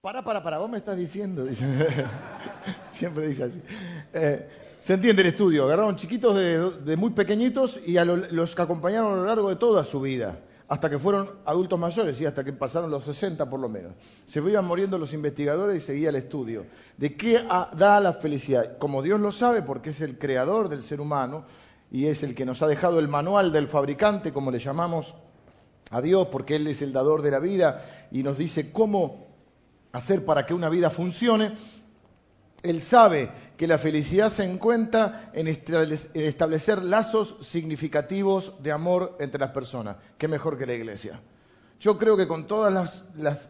Para, para, para, vos me estás diciendo. Dice. Siempre dice así. Eh, se entiende el estudio. Agarraron chiquitos de, muy pequeñitos y a los que acompañaron a lo largo de toda su vida, hasta que fueron adultos mayores y hasta que pasaron los 60 por lo menos. Se iban muriendo los investigadores y seguía el estudio. ¿De qué da la felicidad? Como Dios lo sabe, porque es el creador del ser humano y es el que nos ha dejado el manual del fabricante, como le llamamos a Dios, porque Él es el dador de la vida y nos dice cómo hacer para que una vida funcione, él sabe que la felicidad se encuentra en establecer lazos significativos de amor entre las personas. ¿Qué mejor que la iglesia? Yo creo que con todas las,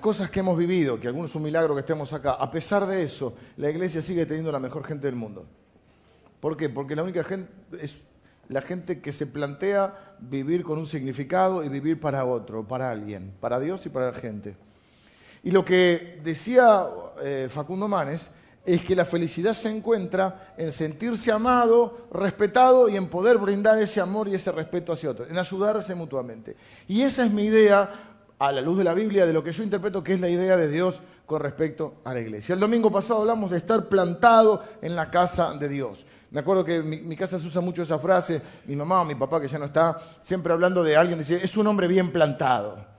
cosas que hemos vivido, que algunos es un milagro que estemos acá, a pesar de eso, la iglesia sigue teniendo la mejor gente del mundo. ¿Por qué? Porque la única gente es la gente que se plantea vivir con un significado y vivir para otro, para alguien, para Dios y para la gente. Y lo que decía eh, Facundo Manes es que la felicidad se encuentra en sentirse amado, respetado y en poder brindar ese amor y ese respeto hacia otros, en ayudarse mutuamente. Y esa es mi idea, a la luz de la Biblia, de lo que yo interpreto que es la idea de Dios con respecto a la iglesia. El domingo pasado hablamos de estar plantado en la casa de Dios. Me acuerdo que en mi, casa se usa mucho esa frase, mi mamá o mi papá, que ya no está, siempre hablando de alguien, dice, es un hombre bien plantado.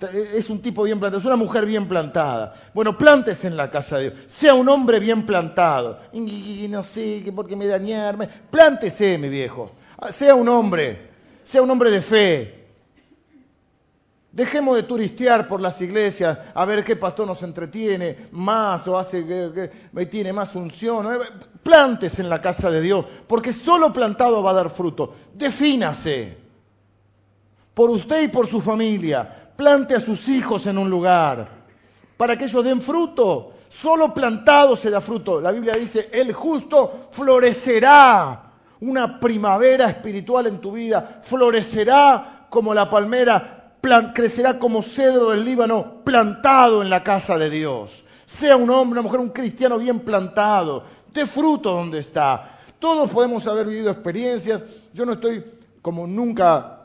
Es un tipo bien plantado, es una mujer bien plantada. Bueno, plántese en la casa de Dios. Sea un hombre bien plantado. Y, no sé, que por qué me dañarme. Plántese, mi viejo. Ah, sea un hombre. Sea un hombre de fe. Dejemos de turistear por las iglesias a ver qué pastor nos entretiene más o hace que, tiene más unción. Plántese en la casa de Dios, porque solo plantado va a dar fruto. Defínase por usted y por su familia plante a sus hijos en un lugar para que ellos den fruto. Solo plantado se da fruto. La Biblia dice, el justo florecerá. Una primavera espiritual en tu vida. Florecerá como la palmera, crecerá como cedro del Líbano, plantado en la casa de Dios. Sea un hombre, una mujer, un cristiano bien plantado. De fruto donde está. Todos podemos haber vivido experiencias. Yo no estoy como nunca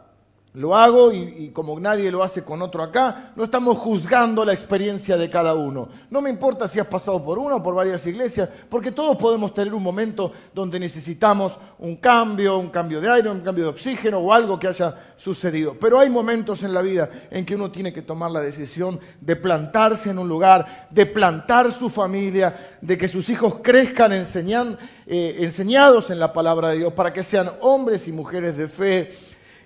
lo hago y, como nadie lo hace con otro acá, no estamos juzgando la experiencia de cada uno. No me importa si has pasado por una o por varias iglesias, porque todos podemos tener un momento donde necesitamos un cambio, un cambio de aire, un cambio de oxígeno o algo que haya sucedido. Pero hay momentos en la vida en que uno tiene que tomar la decisión de plantarse en un lugar, de plantar su familia, de que sus hijos crezcan eh, enseñados en la palabra de Dios, para que sean hombres y mujeres de fe,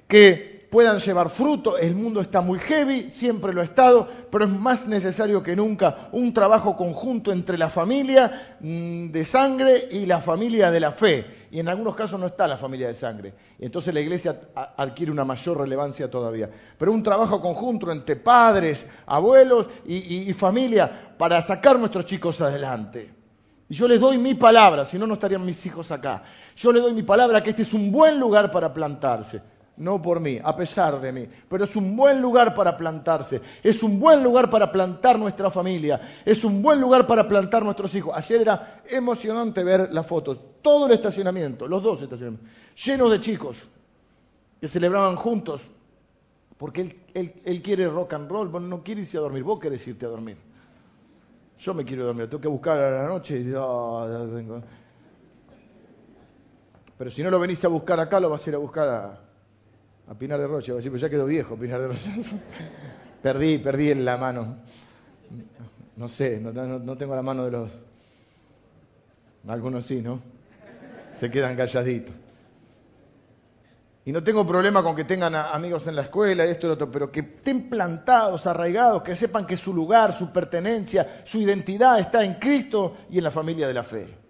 que puedan llevar fruto. El mundo está muy heavy, siempre lo ha estado, pero es más necesario que nunca un trabajo conjunto entre la familia mm, de sangre y la familia de la fe. Y en algunos casos no está la familia de sangre. Y entonces la iglesia adquiere una mayor relevancia todavía. Pero un trabajo conjunto entre padres, abuelos y, y familia para sacar nuestros chicos adelante. Y yo les doy mi palabra, si no, no estarían mis hijos acá. Yo les doy mi palabra que este es un buen lugar para plantarse no por mí, a pesar de mí. Pero es un buen lugar para plantarse, es un buen lugar para plantar nuestra familia, es un buen lugar para plantar nuestros hijos. Ayer era emocionante ver las fotos, todo el estacionamiento, los dos estacionamientos, llenos de chicos que celebraban juntos, porque él, quiere rock and roll, bueno, no quiere irse a dormir, vos querés irte a dormir. Yo me quiero dormir, tengo que buscar a la noche ah, Pero si no lo venís a buscar acá, lo vas a ir a buscar a, a Pinar de Rocha, pues ya quedó viejo Pinar de Rocha. perdí, perdí en la mano. No sé, no, tengo la mano de los... Algunos sí, ¿no? Se quedan calladitos. Y no tengo problema con que tengan amigos en la escuela, esto y lo otro, pero que estén plantados, arraigados, que sepan que su lugar, su pertenencia, su identidad está en Cristo y en la familia de la fe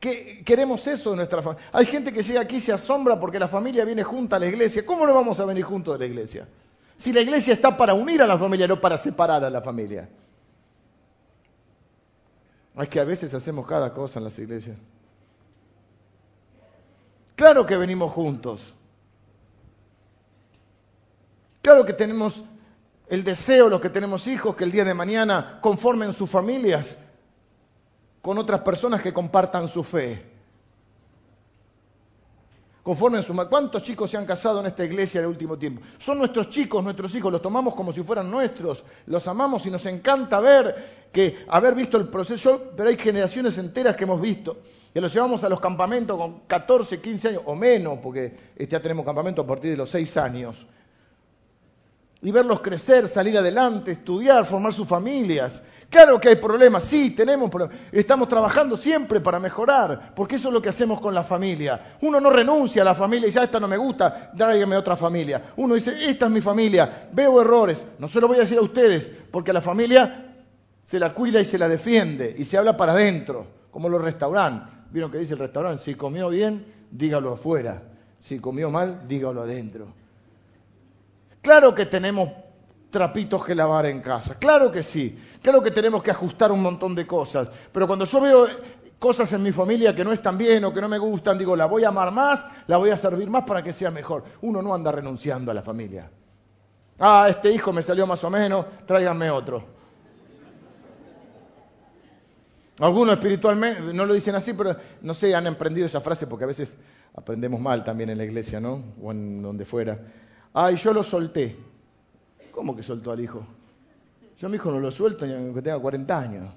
queremos eso de nuestra familia. Hay gente que llega aquí y se asombra porque la familia viene junta a la iglesia. ¿Cómo no vamos a venir juntos a la iglesia? Si la iglesia está para unir a la familia, no para separar a la familia. Es que a veces hacemos cada cosa en las iglesias. Claro que venimos juntos. Claro que tenemos el deseo, los que tenemos hijos, que el día de mañana conformen sus familias con otras personas que compartan su fe. conforme su ¿Cuántos chicos se han casado en esta iglesia el último tiempo? Son nuestros chicos, nuestros hijos, los tomamos como si fueran nuestros, los amamos y nos encanta ver que haber visto el proceso, pero hay generaciones enteras que hemos visto, que los llevamos a los campamentos con 14, 15 años o menos, porque ya tenemos campamento a partir de los 6 años. Y verlos crecer, salir adelante, estudiar, formar sus familias. Claro que hay problemas, sí, tenemos problemas. Estamos trabajando siempre para mejorar, porque eso es lo que hacemos con la familia. Uno no renuncia a la familia y ya esta no me gusta, tráigame otra familia. Uno dice, esta es mi familia, veo errores, no se lo voy a decir a ustedes, porque la familia se la cuida y se la defiende y se habla para adentro, como los restaurantes. ¿Vieron que dice el restaurante? Si comió bien, dígalo afuera. Si comió mal, dígalo adentro. Claro que tenemos trapitos que lavar en casa. Claro que sí. Claro que tenemos que ajustar un montón de cosas. Pero cuando yo veo cosas en mi familia que no están bien o que no me gustan, digo, la voy a amar más, la voy a servir más para que sea mejor. Uno no anda renunciando a la familia. Ah, este hijo me salió más o menos, tráiganme otro. Algunos espiritualmente, no lo dicen así, pero no sé, han emprendido esa frase porque a veces aprendemos mal también en la iglesia, ¿no? O en donde fuera. Ay, yo lo solté. ¿Cómo que soltó al hijo? Yo a mi hijo no lo suelto aunque tenga 40 años.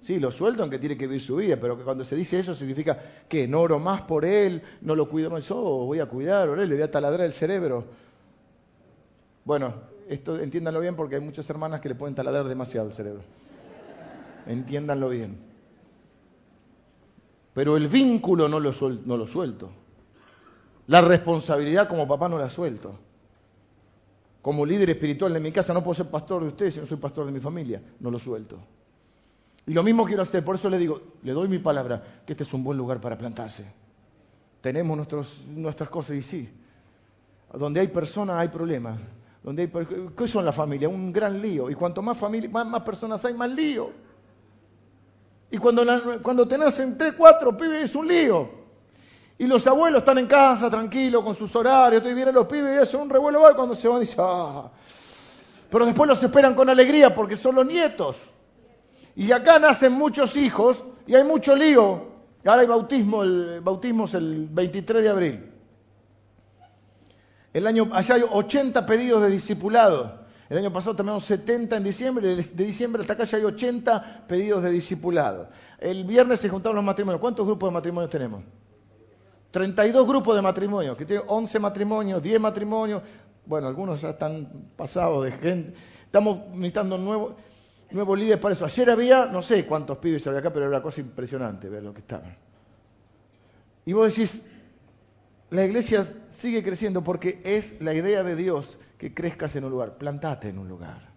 Sí, lo suelto aunque tiene que vivir su vida, pero cuando se dice eso significa que no oro más por él, no lo cuido más. Yo voy a cuidar, le voy a taladrar el cerebro. Bueno, esto entiéndanlo bien porque hay muchas hermanas que le pueden taladrar demasiado el cerebro. Entiéndanlo bien. Pero el vínculo no lo, no lo suelto. La responsabilidad como papá no la suelto como líder espiritual de mi casa, no puedo ser pastor de ustedes si no soy pastor de mi familia, no lo suelto. Y lo mismo quiero hacer, por eso le digo, le doy mi palabra, que este es un buen lugar para plantarse. Tenemos nuestras cosas y sí. Donde hay personas hay problemas. Donde hay, ¿Qué son las familias? Un gran lío. Y cuanto más, familia, más, personas hay, más lío. Y cuando, cuando te nacen tres, cuatro pibes es un lío. Y los abuelos están en casa tranquilos con sus horarios, y vienen los pibes y eso, un revuelo va cuando se van dicen, ah. Pero después los esperan con alegría porque son los nietos. Y acá nacen muchos hijos y hay mucho lío. Ahora hay bautismo, el bautismo es el 23 de abril. El año, allá hay 80 pedidos de discipulado. El año pasado tenemos 70 en diciembre, de, de diciembre hasta acá ya hay 80 pedidos de discipulado. El viernes se juntaron los matrimonios. ¿Cuántos grupos de matrimonios tenemos? 32 grupos de matrimonios, que tienen 11 matrimonios, 10 matrimonios. Bueno, algunos ya están pasados de gente. Estamos necesitando nuevos nuevo líderes para eso. Ayer había, no sé cuántos pibes había acá, pero era una cosa impresionante ver lo que estaban. Y vos decís, la iglesia sigue creciendo porque es la idea de Dios que crezcas en un lugar. Plantate en un lugar.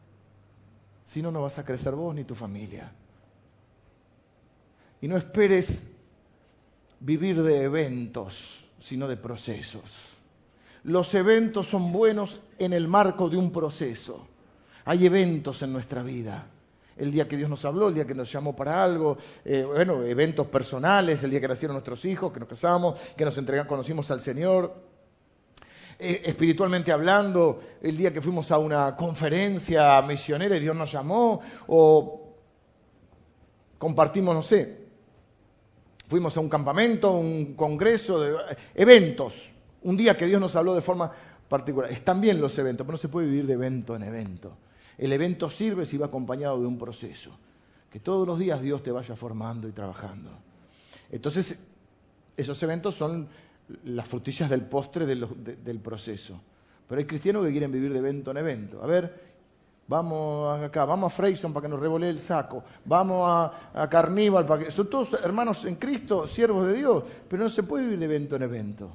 Si no, no vas a crecer vos ni tu familia. Y no esperes vivir de eventos, sino de procesos. Los eventos son buenos en el marco de un proceso. Hay eventos en nuestra vida. El día que Dios nos habló, el día que nos llamó para algo, eh, bueno, eventos personales, el día que nacieron nuestros hijos, que nos casamos, que nos entregamos, conocimos al Señor. Eh, espiritualmente hablando, el día que fuimos a una conferencia misionera y Dios nos llamó, o compartimos, no sé, fuimos a un campamento, un congreso, de, eventos, un día que Dios nos habló de forma particular. Están bien los eventos, pero no se puede vivir de evento en evento. El evento sirve si va acompañado de un proceso, que todos los días Dios te vaya formando y trabajando. Entonces, esos eventos son las frutillas del postre del proceso. Pero hay cristianos que quieren vivir de evento en evento. A ver, vamos acá, vamos a Freyson para que nos revolee el saco, vamos a, a Carníbal para que... Son todos hermanos en Cristo, siervos de Dios, pero no se puede vivir de evento en evento.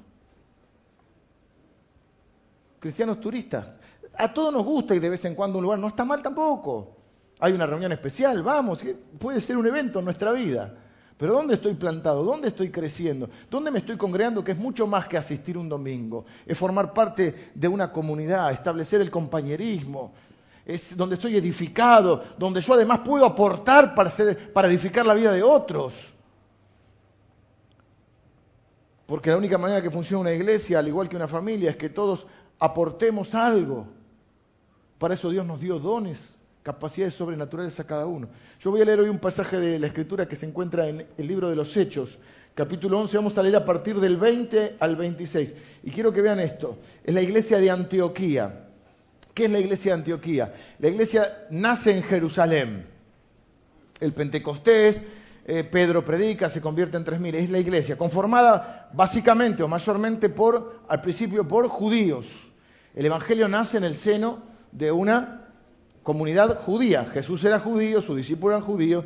Cristianos turistas, a todos nos gusta ir de vez en cuando un lugar, no está mal tampoco. Hay una reunión especial, vamos, puede ser un evento en nuestra vida. Pero ¿dónde estoy plantado? ¿Dónde estoy creciendo? ¿Dónde me estoy congregando? Que es mucho más que asistir un domingo. Es formar parte de una comunidad, establecer el compañerismo, es donde estoy edificado, donde yo además puedo aportar para, para edificar la vida de otros. Porque la única manera que funciona una iglesia, al igual que una familia, es que todos aportemos algo. Para eso Dios nos dio dones, capacidades sobrenaturales a cada uno. Yo voy a leer hoy un pasaje de la Escritura que se encuentra en el libro de los Hechos, capítulo 11, vamos a leer a partir del 20 al 26. Y quiero que vean esto, es la iglesia de Antioquía. ¿Qué es la iglesia de Antioquía? La iglesia nace en Jerusalén. El Pentecostés, eh, Pedro predica, se convierte en tres mil. Es la iglesia, conformada básicamente o mayormente por, al principio, por judíos. El Evangelio nace en el seno de una comunidad judía. Jesús era judío, sus discípulos eran judíos.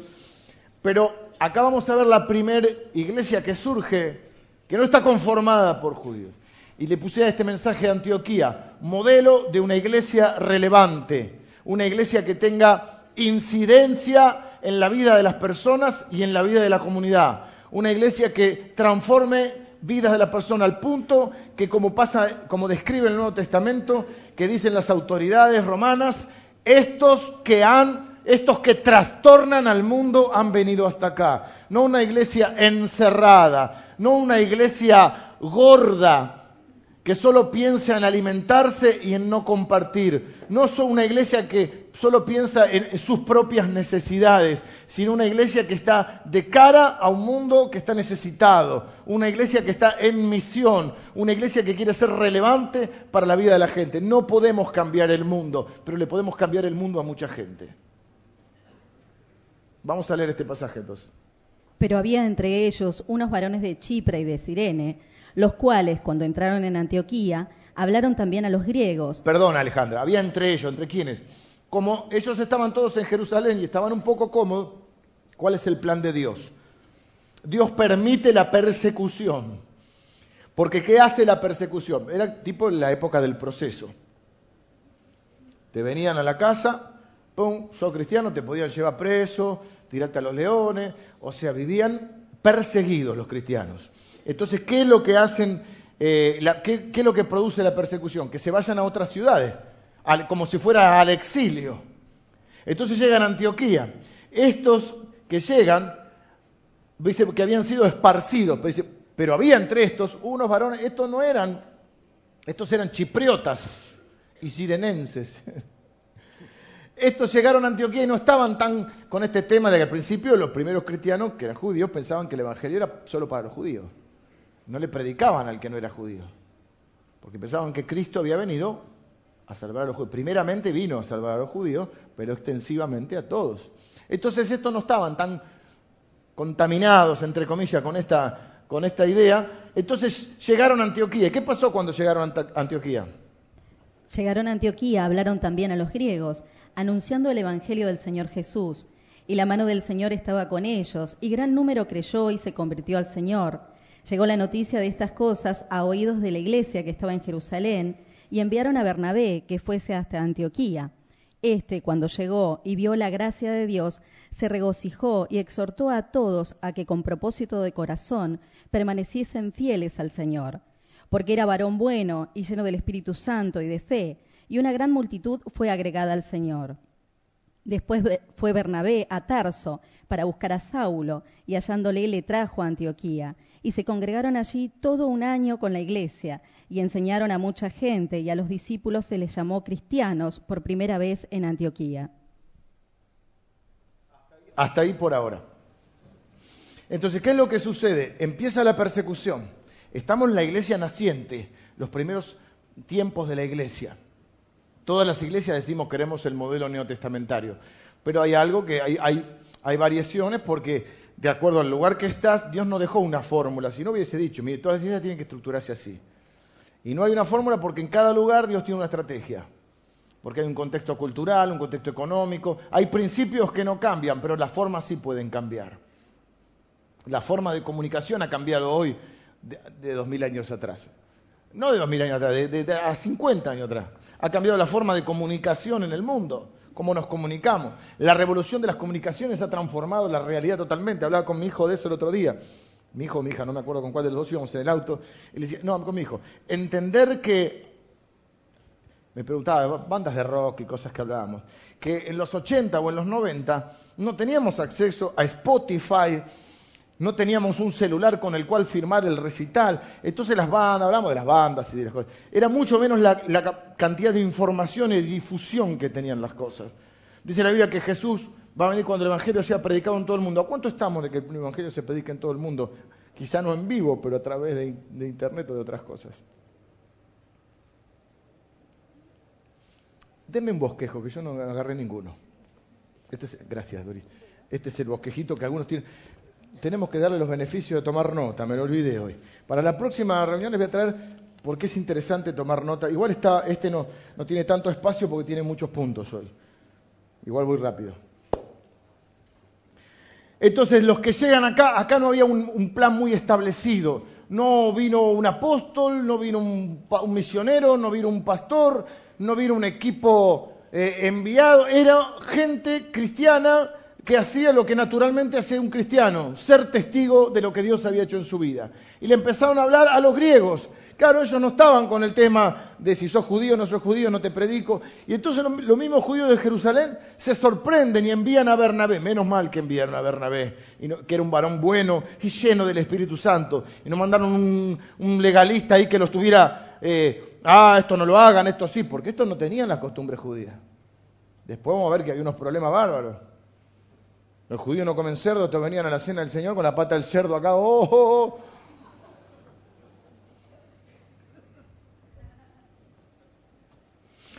Pero acá vamos a ver la primera iglesia que surge, que no está conformada por judíos. Y le puse a este mensaje a Antioquía, modelo de una iglesia relevante, una iglesia que tenga incidencia en la vida de las personas y en la vida de la comunidad. Una iglesia que transforme vidas de la persona al punto que como pasa, como describe el Nuevo Testamento, que dicen las autoridades romanas, estos que han, estos que trastornan al mundo han venido hasta acá. No una iglesia encerrada, no una iglesia gorda, que solo piensa en alimentarse y en no compartir. No es una iglesia que solo piensa en sus propias necesidades, sino una iglesia que está de cara a un mundo que está necesitado, una iglesia que está en misión, una iglesia que quiere ser relevante para la vida de la gente. No podemos cambiar el mundo, pero le podemos cambiar el mundo a mucha gente. Vamos a leer este pasaje entonces. Pero había entre ellos unos varones de Chipre y de Sirene, los cuales, cuando entraron en Antioquía, hablaron también a los griegos. Perdón, Alejandra, había entre ellos, ¿entre quiénes? Como ellos estaban todos en Jerusalén y estaban un poco cómodos, ¿cuál es el plan de Dios? Dios permite la persecución. Porque ¿qué hace la persecución? Era tipo la época del proceso. Te venían a la casa, pum, sos cristiano, te podían llevar preso, tirarte a los leones, o sea, vivían perseguidos los cristianos. Entonces, ¿qué es lo que hacen, eh, qué, es lo que produce la persecución? Que se vayan a otras ciudades, como si fuera al exilio. Entonces llegan a Antioquía. Estos que llegan, dice que habían sido esparcidos, pero había entre estos unos varones, estos no eran, estos eran chipriotas y sirenenses. Estos llegaron a Antioquía y no estaban tan con este tema de que al principio los primeros cristianos, que eran judíos, pensaban que el Evangelio era solo para los judíos no le predicaban al que no era judío, porque pensaban que Cristo había venido a salvar a los judíos. Primeramente vino a salvar a los judíos, pero extensivamente a todos. Entonces estos no estaban tan contaminados, entre comillas, con esta, con esta idea. Entonces llegaron a Antioquía. ¿Qué pasó cuando llegaron a Antioquía? Llegaron a Antioquía, hablaron también a los griegos, anunciando el Evangelio del Señor Jesús. Y la mano del Señor estaba con ellos, y gran número creyó y se convirtió al Señor. Llegó la noticia de estas cosas a oídos de la iglesia que estaba en Jerusalén y enviaron a Bernabé que fuese hasta Antioquía. Este, cuando llegó y vio la gracia de Dios, se regocijó y exhortó a todos a que con propósito de corazón permaneciesen fieles al Señor, porque era varón bueno y lleno del Espíritu Santo y de fe, y una gran multitud fue agregada al Señor. Después fue Bernabé a Tarso para buscar a Saulo, y hallándole le trajo a Antioquía y se congregaron allí todo un año con la iglesia y enseñaron a mucha gente y a los discípulos se les llamó cristianos por primera vez en Antioquía. Hasta ahí por ahora. Entonces, ¿qué es lo que sucede? Empieza la persecución. Estamos en la iglesia naciente, los primeros tiempos de la iglesia. Todas las iglesias decimos queremos el modelo neotestamentario, pero hay algo que hay, hay, hay variaciones porque de acuerdo al lugar que estás, Dios no dejó una fórmula. Si no hubiese dicho, mire, todas las iglesias tienen que estructurarse así. Y no hay una fórmula porque en cada lugar Dios tiene una estrategia. Porque hay un contexto cultural, un contexto económico. Hay principios que no cambian, pero las formas sí pueden cambiar. La forma de comunicación ha cambiado hoy de, dos mil años atrás. No de dos mil años atrás, de, de, a 50 años atrás. Ha cambiado la forma de comunicación en el mundo cómo nos comunicamos. La revolución de las comunicaciones ha transformado la realidad totalmente. Hablaba con mi hijo de eso el otro día. Mi hijo, mi hija, no me acuerdo con cuál de los dos íbamos en el auto. Y le decía, no, con mi hijo, entender que, me preguntaba, bandas de rock y cosas que hablábamos, que en los 80 o en los 90 no teníamos acceso a Spotify, no teníamos un celular con el cual firmar el recital. Entonces las bandas, hablamos de las bandas y de las cosas. Era mucho menos la, cantidad de información y difusión que tenían las cosas. Dice la Biblia que Jesús va a venir cuando el Evangelio sea predicado en todo el mundo. ¿A cuánto estamos de que el Evangelio se predique en todo el mundo? quizá no en vivo, pero a través de, internet o de otras cosas. Denme un bosquejo, que yo no agarré ninguno. Este es, gracias, Doris. Este es el bosquejito que algunos tienen. Tenemos que darle los beneficios de tomar nota, me lo olvidé hoy. Para la próxima reunión les voy a traer porque es interesante tomar nota. Igual está, este no, no tiene tanto espacio porque tiene muchos puntos hoy. Igual voy rápido. Entonces, los que llegan acá, acá no había un, plan muy establecido. No vino un apóstol, no vino un, misionero, no vino un pastor, no vino un equipo eh, enviado. Era gente cristiana que hacía lo que naturalmente hace un cristiano, ser testigo de lo que Dios había hecho en su vida. Y le empezaron a hablar a los griegos. Claro, ellos no estaban con el tema de si sos judío o no sos judío, no te predico. Y entonces los mismos judíos de Jerusalén se sorprenden y envían a Bernabé. Menos mal que enviaron a Bernabé, que era un varón bueno y lleno del Espíritu Santo. Y no mandaron un, legalista ahí que los tuviera, eh, ah, esto no lo hagan, esto sí, porque estos no tenían las costumbres judías. Después vamos a ver que hay unos problemas bárbaros. Los judíos no comen cerdo, te venían a la cena del Señor con la pata del cerdo acá. ¡Oh! oh, oh.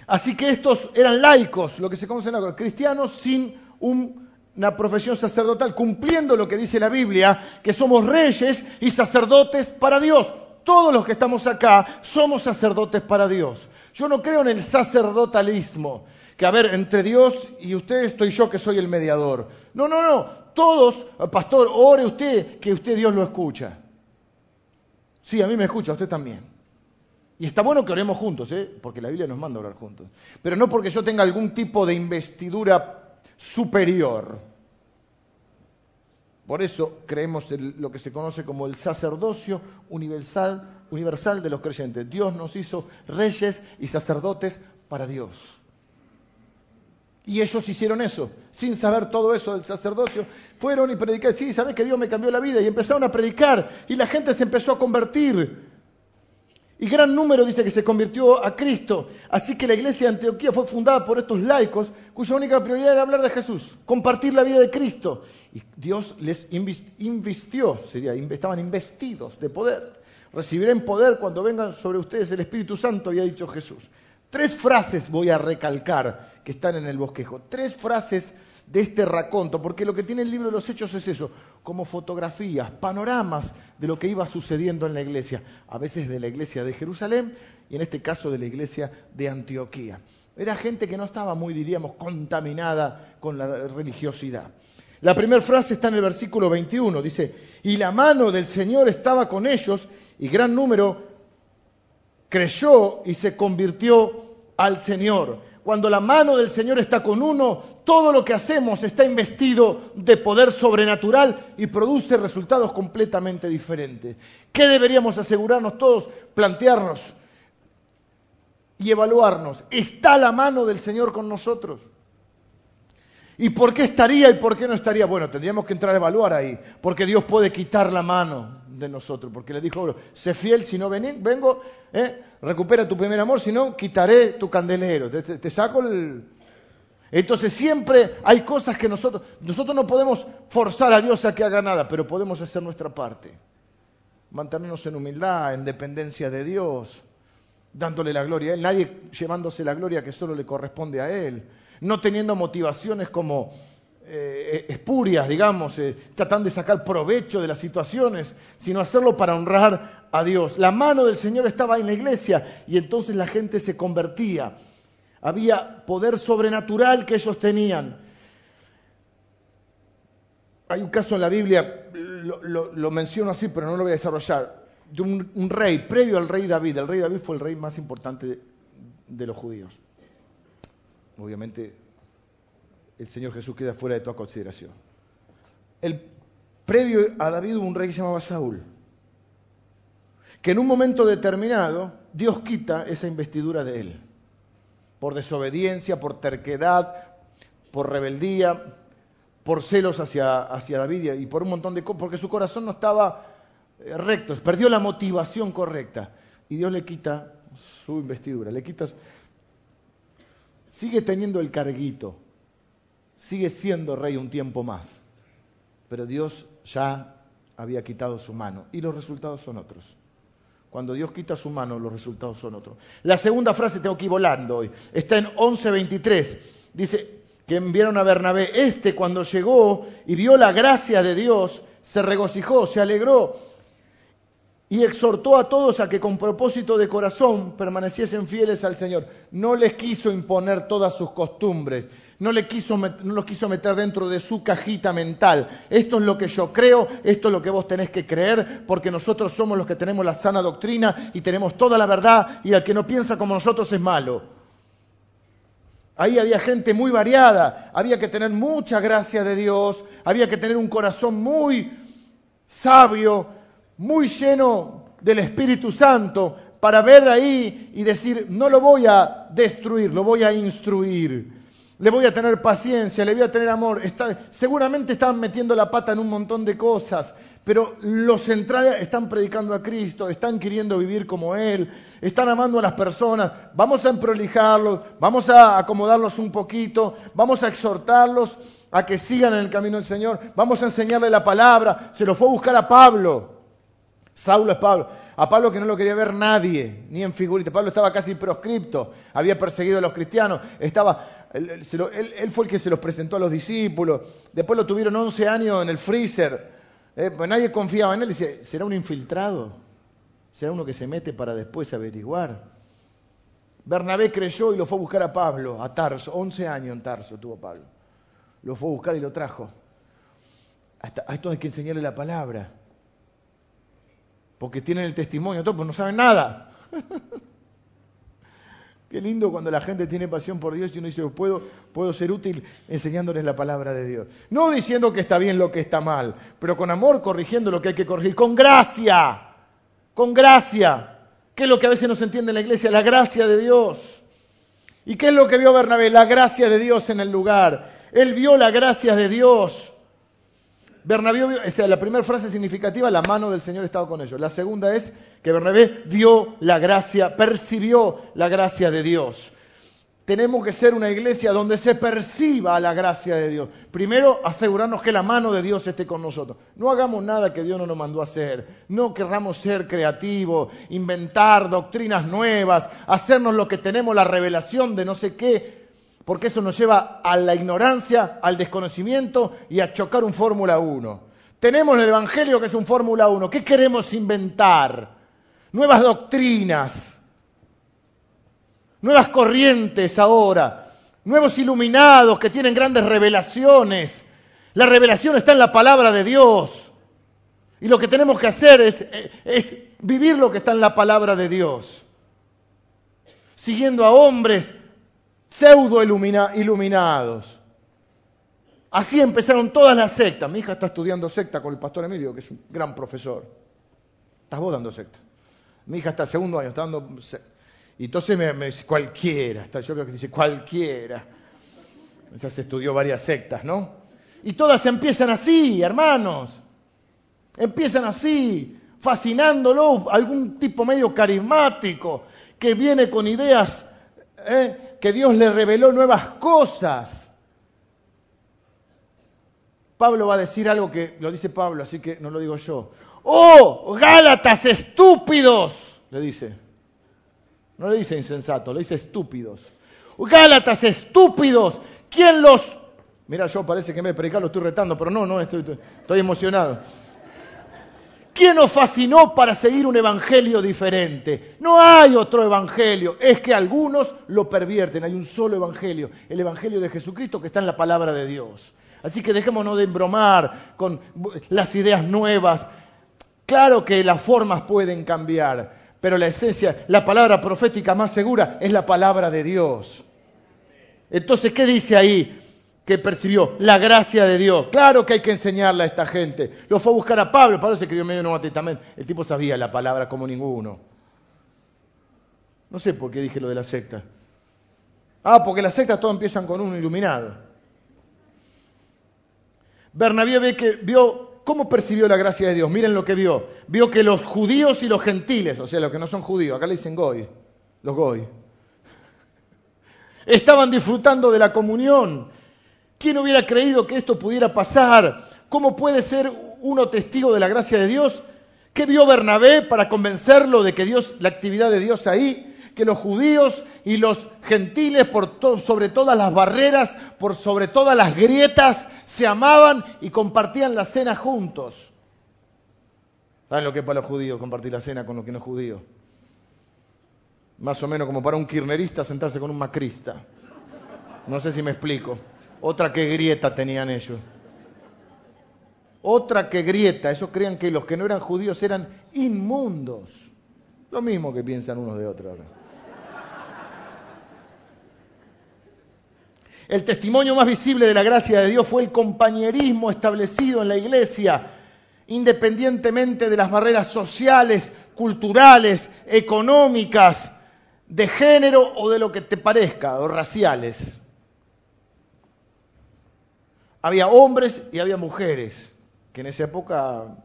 Así que estos eran laicos, lo que se conoce como cristianos sin una profesión sacerdotal, cumpliendo lo que dice la Biblia, que somos reyes y sacerdotes para Dios. Todos los que estamos acá somos sacerdotes para Dios. Yo no creo en el sacerdotalismo que a ver, entre Dios y usted estoy yo que soy el mediador. No, no, no. Todos, pastor, ore usted que usted Dios lo escucha. Sí, a mí me escucha, a usted también. Y está bueno que oremos juntos, ¿eh? porque la Biblia nos manda a orar juntos. Pero no porque yo tenga algún tipo de investidura superior. Por eso creemos en lo que se conoce como el sacerdocio universal, universal de los creyentes. Dios nos hizo reyes y sacerdotes para Dios. Y ellos hicieron eso, sin saber todo eso del sacerdocio. Fueron y predicaron, sí, ¿sabes que Dios me cambió la vida? Y empezaron a predicar y la gente se empezó a convertir. Y gran número dice que se convirtió a Cristo. Así que la iglesia de Antioquía fue fundada por estos laicos cuya única prioridad era hablar de Jesús, compartir la vida de Cristo. Y Dios les invistió, sería, estaban investidos de poder. Recibirán poder cuando venga sobre ustedes el Espíritu Santo, había dicho Jesús. Tres frases voy a recalcar que están en el bosquejo. Tres frases de este raconto, porque lo que tiene el libro de los Hechos es eso, como fotografías, panoramas de lo que iba sucediendo en la iglesia, a veces de la iglesia de Jerusalén y en este caso de la iglesia de Antioquía. Era gente que no estaba muy, diríamos, contaminada con la religiosidad. La primera frase está en el versículo 21, dice, y la mano del Señor estaba con ellos y gran número creyó y se convirtió al Señor. Cuando la mano del Señor está con uno, todo lo que hacemos está investido de poder sobrenatural y produce resultados completamente diferentes. ¿Qué deberíamos asegurarnos todos? Plantearnos y evaluarnos. ¿Está la mano del Señor con nosotros? ¿Y por qué estaría y por qué no estaría? Bueno, tendríamos que entrar a evaluar ahí, porque Dios puede quitar la mano de nosotros, porque le dijo, sé fiel, si no vengo, ¿eh? recupera tu primer amor, si no, quitaré tu candelero, te, saco el... Entonces siempre hay cosas que nosotros, nosotros no podemos forzar a Dios a que haga nada, pero podemos hacer nuestra parte. Mantenernos en humildad, en dependencia de Dios, dándole la gloria a Él, nadie llevándose la gloria que solo le corresponde a Él no teniendo motivaciones como eh, espurias, digamos, eh, tratando de sacar provecho de las situaciones, sino hacerlo para honrar a Dios. La mano del Señor estaba en la iglesia y entonces la gente se convertía. Había poder sobrenatural que ellos tenían. Hay un caso en la Biblia, lo, menciono así, pero no lo voy a desarrollar, de un, rey, previo al rey David. El rey David fue el rey más importante de los judíos obviamente el Señor Jesús queda fuera de toda consideración. El previo a David hubo un rey que se llamaba Saúl, que en un momento determinado Dios quita esa investidura de él, por desobediencia, por terquedad, por rebeldía, por celos hacia, hacia David y por un montón de cosas, porque su corazón no estaba eh, recto, perdió la motivación correcta y Dios le quita su investidura, le quita sigue teniendo el carguito, sigue siendo rey un tiempo más, pero Dios ya había quitado su mano. Y los resultados son otros. Cuando Dios quita su mano, los resultados son otros. La segunda frase tengo que ir volando hoy. Está en 11.23. Dice que enviaron a Bernabé. Este cuando llegó y vio la gracia de Dios, se regocijó, se alegró y exhortó a todos a que con propósito de corazón permaneciesen fieles al Señor. No les quiso imponer todas sus costumbres, no, le quiso, no los quiso meter dentro de su cajita mental. Esto es lo que yo creo, esto es lo que vos tenés que creer, porque nosotros somos los que tenemos la sana doctrina y tenemos toda la verdad y el que no piensa como nosotros es malo. Ahí había gente muy variada, había que tener mucha gracia de Dios, había que tener un corazón muy sabio, muy lleno del Espíritu Santo para ver ahí y decir, no lo voy a destruir, lo voy a instruir. Le voy a tener paciencia, le voy a tener amor. seguramente están metiendo la pata en un montón de cosas, pero los centrales están predicando a Cristo, están queriendo vivir como Él, están amando a las personas. Vamos a emprolijarlos, vamos a acomodarlos un poquito, vamos a exhortarlos a que sigan en el camino del Señor, vamos a enseñarle la palabra. Se lo fue a buscar a Pablo. Saulo es Pablo. A Pablo que no lo quería ver nadie, ni en figurita. Pablo estaba casi proscripto, había perseguido a los cristianos, estaba, él, fue el que se los presentó a los discípulos. Después lo tuvieron 11 años en el freezer. Eh, pues nadie confiaba en él. Dice, ¿será un infiltrado? ¿Será uno que se mete para después averiguar? Bernabé creyó y lo fue a buscar a Pablo, a Tarso. 11 años en Tarso tuvo Pablo. Lo fue a buscar y lo trajo. Hasta, a esto hay que enseñarle la palabra porque tienen el testimonio, todo, pues no saben nada. Qué lindo cuando la gente tiene pasión por Dios y uno dice, puedo, puedo ser útil enseñándoles la palabra de Dios. No diciendo que está bien lo que está mal, pero con amor corrigiendo lo que hay que corregir, con gracia, con gracia. ¿Qué es lo que a veces no se entiende en la iglesia? La gracia de Dios. ¿Y qué es lo que vio Bernabé? La gracia de Dios en el lugar. Él vio la gracia de Dios. Bernabé o sea, la primera frase significativa, la mano del Señor estaba con ellos. La segunda es que Bernabé vio la gracia, percibió la gracia de Dios. Tenemos que ser una iglesia donde se perciba la gracia de Dios. Primero, asegurarnos que la mano de Dios esté con nosotros. No hagamos nada que Dios no nos mandó a hacer. No querramos ser creativos, inventar doctrinas nuevas, hacernos lo que tenemos la revelación de no sé qué porque eso nos lleva a la ignorancia, al desconocimiento y a chocar un Fórmula 1. Tenemos el Evangelio que es un Fórmula 1. ¿Qué queremos inventar? Nuevas doctrinas, nuevas corrientes ahora, nuevos iluminados que tienen grandes revelaciones. La revelación está en la palabra de Dios. Y lo que tenemos que hacer es, es vivir lo que está en la palabra de Dios. Siguiendo a hombres pseudo iluminados. Así empezaron todas las sectas. Mi hija está estudiando secta con el pastor Emilio, que es un gran profesor. Estás vos dando secta. Mi hija está segundo año, está dando Y entonces me, dice, cualquiera. Está, yo creo que dice, cualquiera. Esa se estudió varias sectas, ¿no? Y todas empiezan así, hermanos. Empiezan así, fascinándolo, algún tipo medio carismático, que viene con ideas ¿eh? Que Dios le reveló nuevas cosas. Pablo va a decir algo que lo dice Pablo, así que no lo digo yo. ¡Oh, Gálatas estúpidos! Le dice. No le dice insensato, le dice estúpidos. Gálatas estúpidos, ¿quién los... Mira, yo parece que me predicar lo estoy retando, pero no, no, estoy, estoy emocionado. ¿Quién nos fascinó para seguir un evangelio diferente? No hay otro evangelio, es que algunos lo pervierten, hay un solo evangelio, el evangelio de Jesucristo que está en la palabra de Dios. Así que dejémonos de embromar con las ideas nuevas. Claro que las formas pueden cambiar, pero la esencia, la palabra profética más segura es la palabra de Dios. Entonces, ¿qué dice ahí? Que percibió la gracia de Dios. Claro que hay que enseñarle a esta gente. Lo fue a buscar a Pablo, Pablo se escribió medio Nuevo Testamento. El tipo sabía la palabra como ninguno. No sé por qué dije lo de la secta. Ah, porque las sectas todas empiezan con un iluminado. Bernabé ve que vio cómo percibió la gracia de Dios. Miren lo que vio. Vio que los judíos y los gentiles, o sea, los que no son judíos, acá le dicen goy, los goy, estaban disfrutando de la comunión ¿Quién hubiera creído que esto pudiera pasar? ¿Cómo puede ser uno testigo de la gracia de Dios? ¿Qué vio Bernabé para convencerlo de que Dios, la actividad de Dios ahí, que los judíos y los gentiles por sobre todas las barreras, por sobre todas las grietas, se amaban y compartían la cena juntos? ¿Saben lo que es para los judíos compartir la cena con los que no es judío? Más o menos como para un kirnerista sentarse con un macrista. No sé si me explico. Otra que grieta tenían ellos. Otra que grieta. Ellos creían que los que no eran judíos eran inmundos. Lo mismo que piensan unos de otros ahora. El testimonio más visible de la gracia de Dios fue el compañerismo establecido en la iglesia, independientemente de las barreras sociales, culturales, económicas, de género o de lo que te parezca, o raciales. Había hombres y había mujeres, que en esa época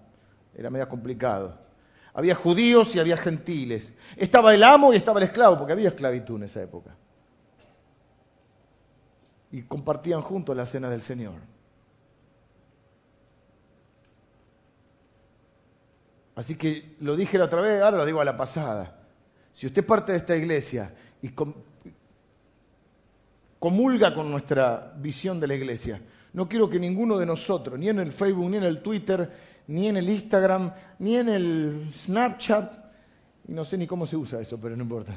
era medio complicado. Había judíos y había gentiles. Estaba el amo y estaba el esclavo, porque había esclavitud en esa época. Y compartían juntos la cena del Señor. Así que lo dije la otra vez, ahora lo digo a la pasada. Si usted parte de esta iglesia y comulga con nuestra visión de la iglesia, no quiero que ninguno de nosotros, ni en el Facebook, ni en el Twitter, ni en el Instagram, ni en el Snapchat, y no sé ni cómo se usa eso, pero no importa,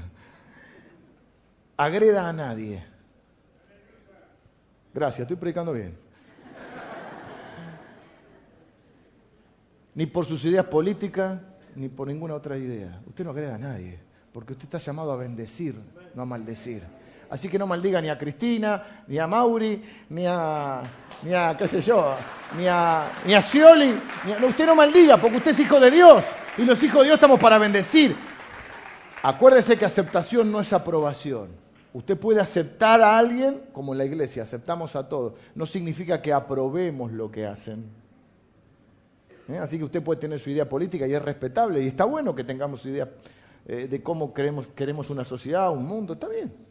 agreda a nadie. Gracias, estoy predicando bien. Ni por sus ideas políticas, ni por ninguna otra idea. Usted no agreda a nadie, porque usted está llamado a bendecir, no a maldecir. Así que no maldiga ni a Cristina, ni a Mauri, ni a, ni a qué sé yo, ni a, ni a Scioli. usted no maldiga, porque usted es hijo de Dios. Y los hijos de Dios estamos para bendecir. Acuérdese que aceptación no es aprobación. Usted puede aceptar a alguien, como en la iglesia, aceptamos a todos. No significa que aprobemos lo que hacen. ¿Eh? Así que usted puede tener su idea política y es respetable. Y está bueno que tengamos idea eh, de cómo queremos, queremos una sociedad, un mundo. Está bien.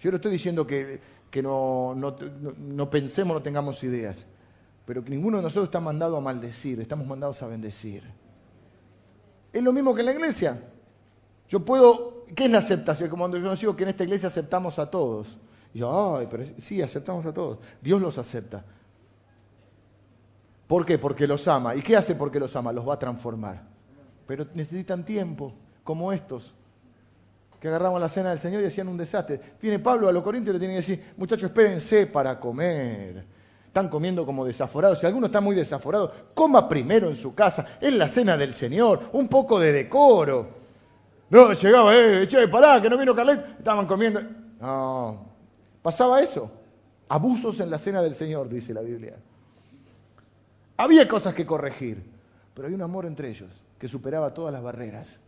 Yo no estoy diciendo que, no, no, pensemos, no tengamos ideas, pero que ninguno de nosotros está mandado a maldecir, estamos mandados a bendecir. Es lo mismo que en la iglesia. Yo puedo, ¿qué es la aceptación? Como yo digo que en esta iglesia aceptamos a todos. Y yo, ay, pero sí, aceptamos a todos. Dios los acepta. ¿Por qué? Porque los ama. ¿Y qué hace porque los ama? Los va a transformar. Pero necesitan tiempo, como estos que agarraban la cena del Señor y hacían un desastre. Viene Pablo a los Corintios y le tiene que decir, muchachos, espérense para comer. Están comiendo como desaforados. Si alguno está muy desaforado, coma primero en su casa. Es la cena del Señor. Un poco de decoro. No, llegaba, eh, che, pará, que no vino Carlet. Estaban comiendo. No. Pasaba eso. Abusos en la cena del Señor, dice la Biblia. Había cosas que corregir, pero había un amor entre ellos que superaba todas las barreras.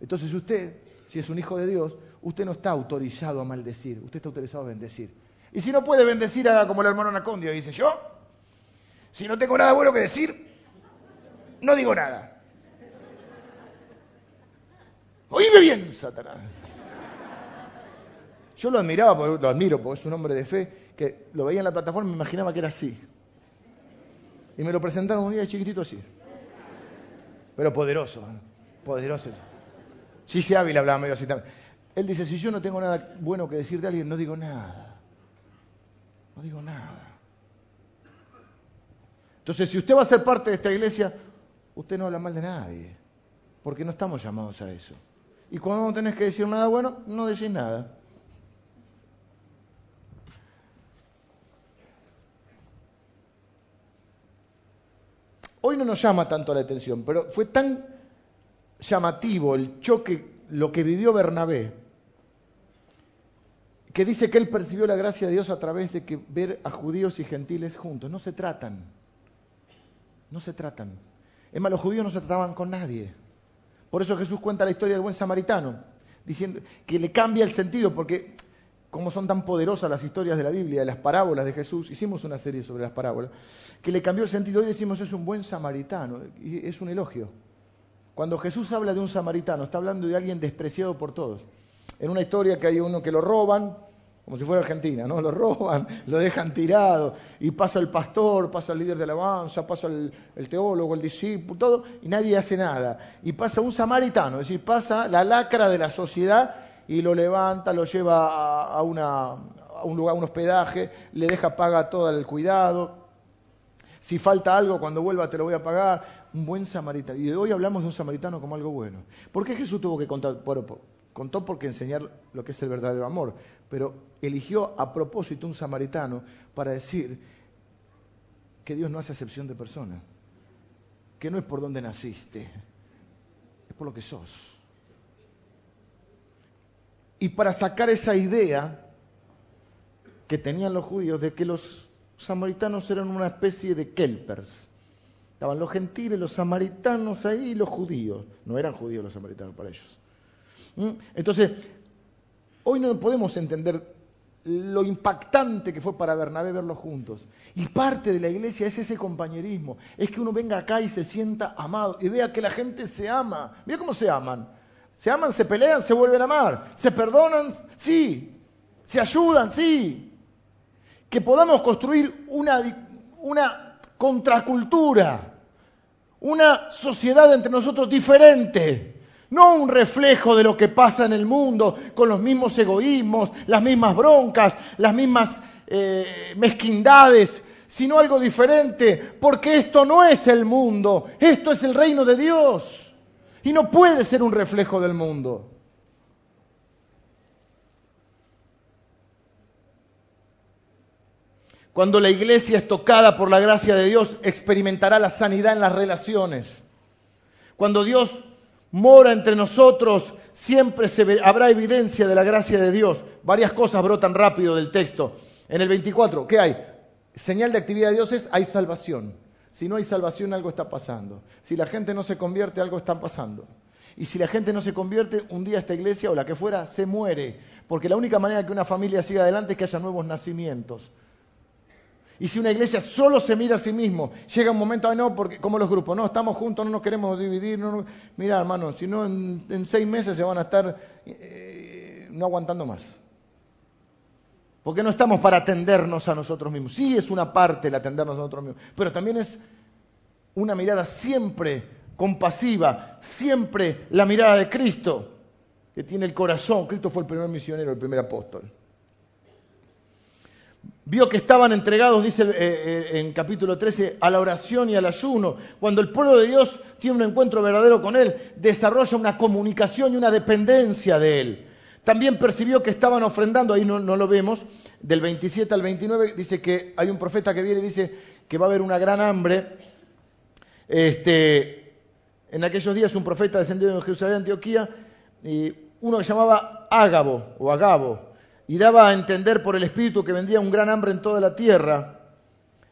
Entonces usted si es un hijo de Dios, usted no está autorizado a maldecir, usted está autorizado a bendecir. Y si no puede bendecir, haga como el hermano Anacondio, dice yo, si no tengo nada bueno que decir, no digo nada. Oíme bien, Satanás. Yo lo admiraba, lo admiro, porque es un hombre de fe, que lo veía en la plataforma y me imaginaba que era así. Y me lo presentaron un día chiquitito así. Pero poderoso, ¿eh? poderoso. Sí, Ávila hablaba medio así también. Él dice, si yo no tengo nada bueno que decir de alguien, no digo nada. No digo nada. Entonces, si usted va a ser parte de esta iglesia, usted no habla mal de nadie, porque no estamos llamados a eso. Y cuando no tenés que decir nada bueno, no decís nada. Hoy no nos llama tanto la atención, pero fue tan llamativo el choque, lo que vivió Bernabé, que dice que él percibió la gracia de Dios a través de que ver a judíos y gentiles juntos. No se tratan, no se tratan. Es más, los judíos no se trataban con nadie. Por eso Jesús cuenta la historia del buen samaritano, diciendo que le cambia el sentido, porque como son tan poderosas las historias de la Biblia, de las parábolas de Jesús, hicimos una serie sobre las parábolas, que le cambió el sentido. Hoy decimos es un buen samaritano, y es un elogio. Cuando Jesús habla de un samaritano, está hablando de alguien despreciado por todos. En una historia que hay uno que lo roban como si fuera Argentina, ¿no? Lo roban, lo dejan tirado, y pasa el pastor, pasa el líder de alabanza, pasa el, teólogo, el discípulo, todo, y nadie hace nada. Y pasa un samaritano, es decir, pasa la lacra de la sociedad y lo levanta, lo lleva a, a un lugar, a un hospedaje, le deja paga todo el cuidado. Si falta algo, cuando vuelva te lo voy a pagar. Un buen samaritano. Y hoy hablamos de un samaritano como algo bueno. ¿Por qué Jesús tuvo que contar? Bueno, contó porque enseñar lo que es el verdadero amor, pero eligió a propósito un samaritano para decir que Dios no hace excepción de personas, que no es por donde naciste, es por lo que sos. Y para sacar esa idea que tenían los judíos de que los samaritanos eran una especie de kelpers. Estaban los gentiles, los samaritanos ahí y los judíos. No eran judíos los samaritanos para ellos. ¿Mm? Entonces, hoy no podemos entender lo impactante que fue para Bernabé verlos juntos. Y parte de la iglesia es ese compañerismo, es que uno venga acá y se sienta amado y vea que la gente se ama. Mira cómo se aman. Se aman, se pelean, se vuelven a amar. Se perdonan, sí. Se ayudan, sí. Que podamos construir una, una contracultura, una sociedad entre nosotros diferente no un reflejo de lo que pasa en el mundo con los mismos egoísmos, las mismas broncas, las mismas eh, mezquindades, sino algo diferente, porque esto no es el mundo, esto es el reino de Dios y no puede ser un reflejo del mundo. Cuando la iglesia es tocada por la gracia de Dios, experimentará la sanidad en las relaciones. Cuando Dios mora entre nosotros, siempre habrá evidencia de la gracia de Dios. Varias cosas brotan rápido del texto. En el 24, ¿qué hay? Señal de actividad de Dios es hay salvación. Si no hay salvación, algo está pasando. Si la gente no se convierte, algo está pasando. Y si la gente no se convierte, un día esta iglesia o la que fuera se muere. Porque la única manera que una familia siga adelante es que haya nuevos nacimientos. Y si una iglesia solo se mira a sí mismo, llega un momento, ay no, porque como los grupos, no, estamos juntos, no nos queremos dividir. No, Mira, hermano, si no, en, seis meses se van a estar eh, no aguantando más. Porque no estamos para atendernos a nosotros mismos. Sí es una parte el atendernos a nosotros mismos, pero también es una mirada siempre compasiva, siempre la mirada de Cristo, que tiene el corazón. Cristo fue el primer misionero, el primer apóstol vio que estaban entregados, dice eh, eh, en capítulo 13, a la oración y al ayuno. Cuando el pueblo de Dios tiene un encuentro verdadero con Él, desarrolla una comunicación y una dependencia de Él. También percibió que estaban ofrendando, ahí no, lo vemos, del 27 al 29, dice que hay un profeta que viene y dice que va a haber una gran hambre. Este, en aquellos días un profeta descendido de Jerusalén, Antioquía, y uno que llamaba Ágabo o Agabo, y daba a entender por el Espíritu que vendría un gran hambre en toda la tierra,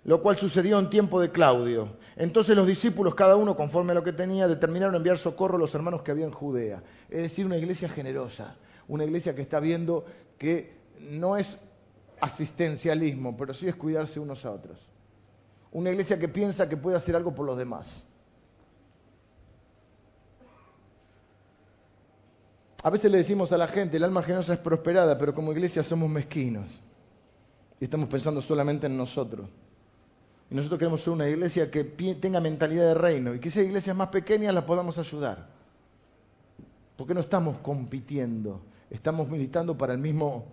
lo cual sucedió en tiempo de Claudio. Entonces los discípulos, cada uno conforme a lo que tenía, determinaron enviar socorro a los hermanos que había en Judea. Es decir, una iglesia generosa, una iglesia que está viendo que no es asistencialismo, pero sí es cuidarse unos a otros. Una iglesia que piensa que puede hacer algo por los demás. A veces le decimos a la gente, el alma generosa es prosperada, pero como iglesia somos mezquinos. Y estamos pensando solamente en nosotros. Y nosotros queremos ser una iglesia que tenga mentalidad de reino y que esas iglesias más pequeñas las podamos ayudar. Porque no estamos compitiendo, estamos militando para el mismo,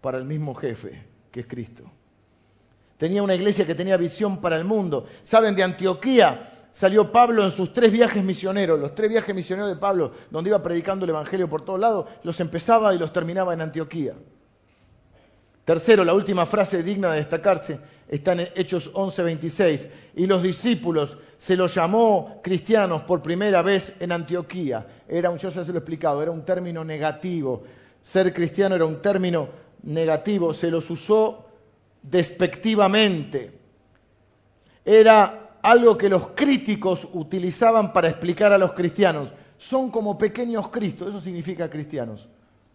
para el mismo jefe, que es Cristo. Tenía una iglesia que tenía visión para el mundo. ¿Saben de Antioquía? Salió Pablo en sus tres viajes misioneros, los tres viajes misioneros de Pablo, donde iba predicando el Evangelio por todos lados, los empezaba y los terminaba en Antioquía. Tercero, la última frase digna de destacarse está en Hechos 11:26. Y los discípulos se los llamó cristianos por primera vez en Antioquía. Era un, yo ya se lo he explicado, era un término negativo. Ser cristiano era un término negativo, se los usó despectivamente. Era algo que los críticos utilizaban para explicar a los cristianos. Son como pequeños Cristos, eso significa cristianos.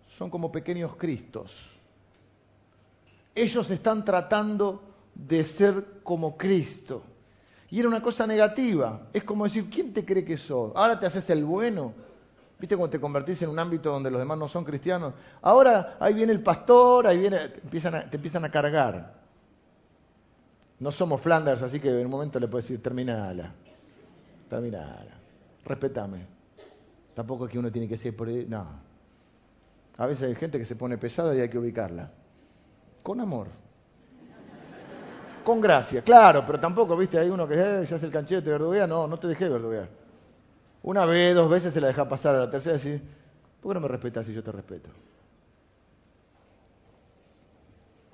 Son como pequeños Cristos. Ellos están tratando de ser como Cristo. Y era una cosa negativa. Es como decir, ¿quién te cree que sos? Ahora te haces el bueno. ¿Viste cuando te convertís en un ámbito donde los demás no son cristianos? Ahora ahí viene el pastor, ahí viene, te empiezan te empiezan a cargar. No somos Flanders, así que en un momento le puedes decir, terminala, terminala, respetame. Tampoco es que uno tiene que ser por ahí, no. A veces hay gente que se pone pesada y hay que ubicarla. Con amor. Con gracia, claro, pero tampoco, viste, hay uno que eh, ya hace el canchete, te verduguea, no, no te dejé verduguear. Una vez, dos veces se la deja pasar, a la tercera decir, ¿por qué no me respetas si yo te respeto?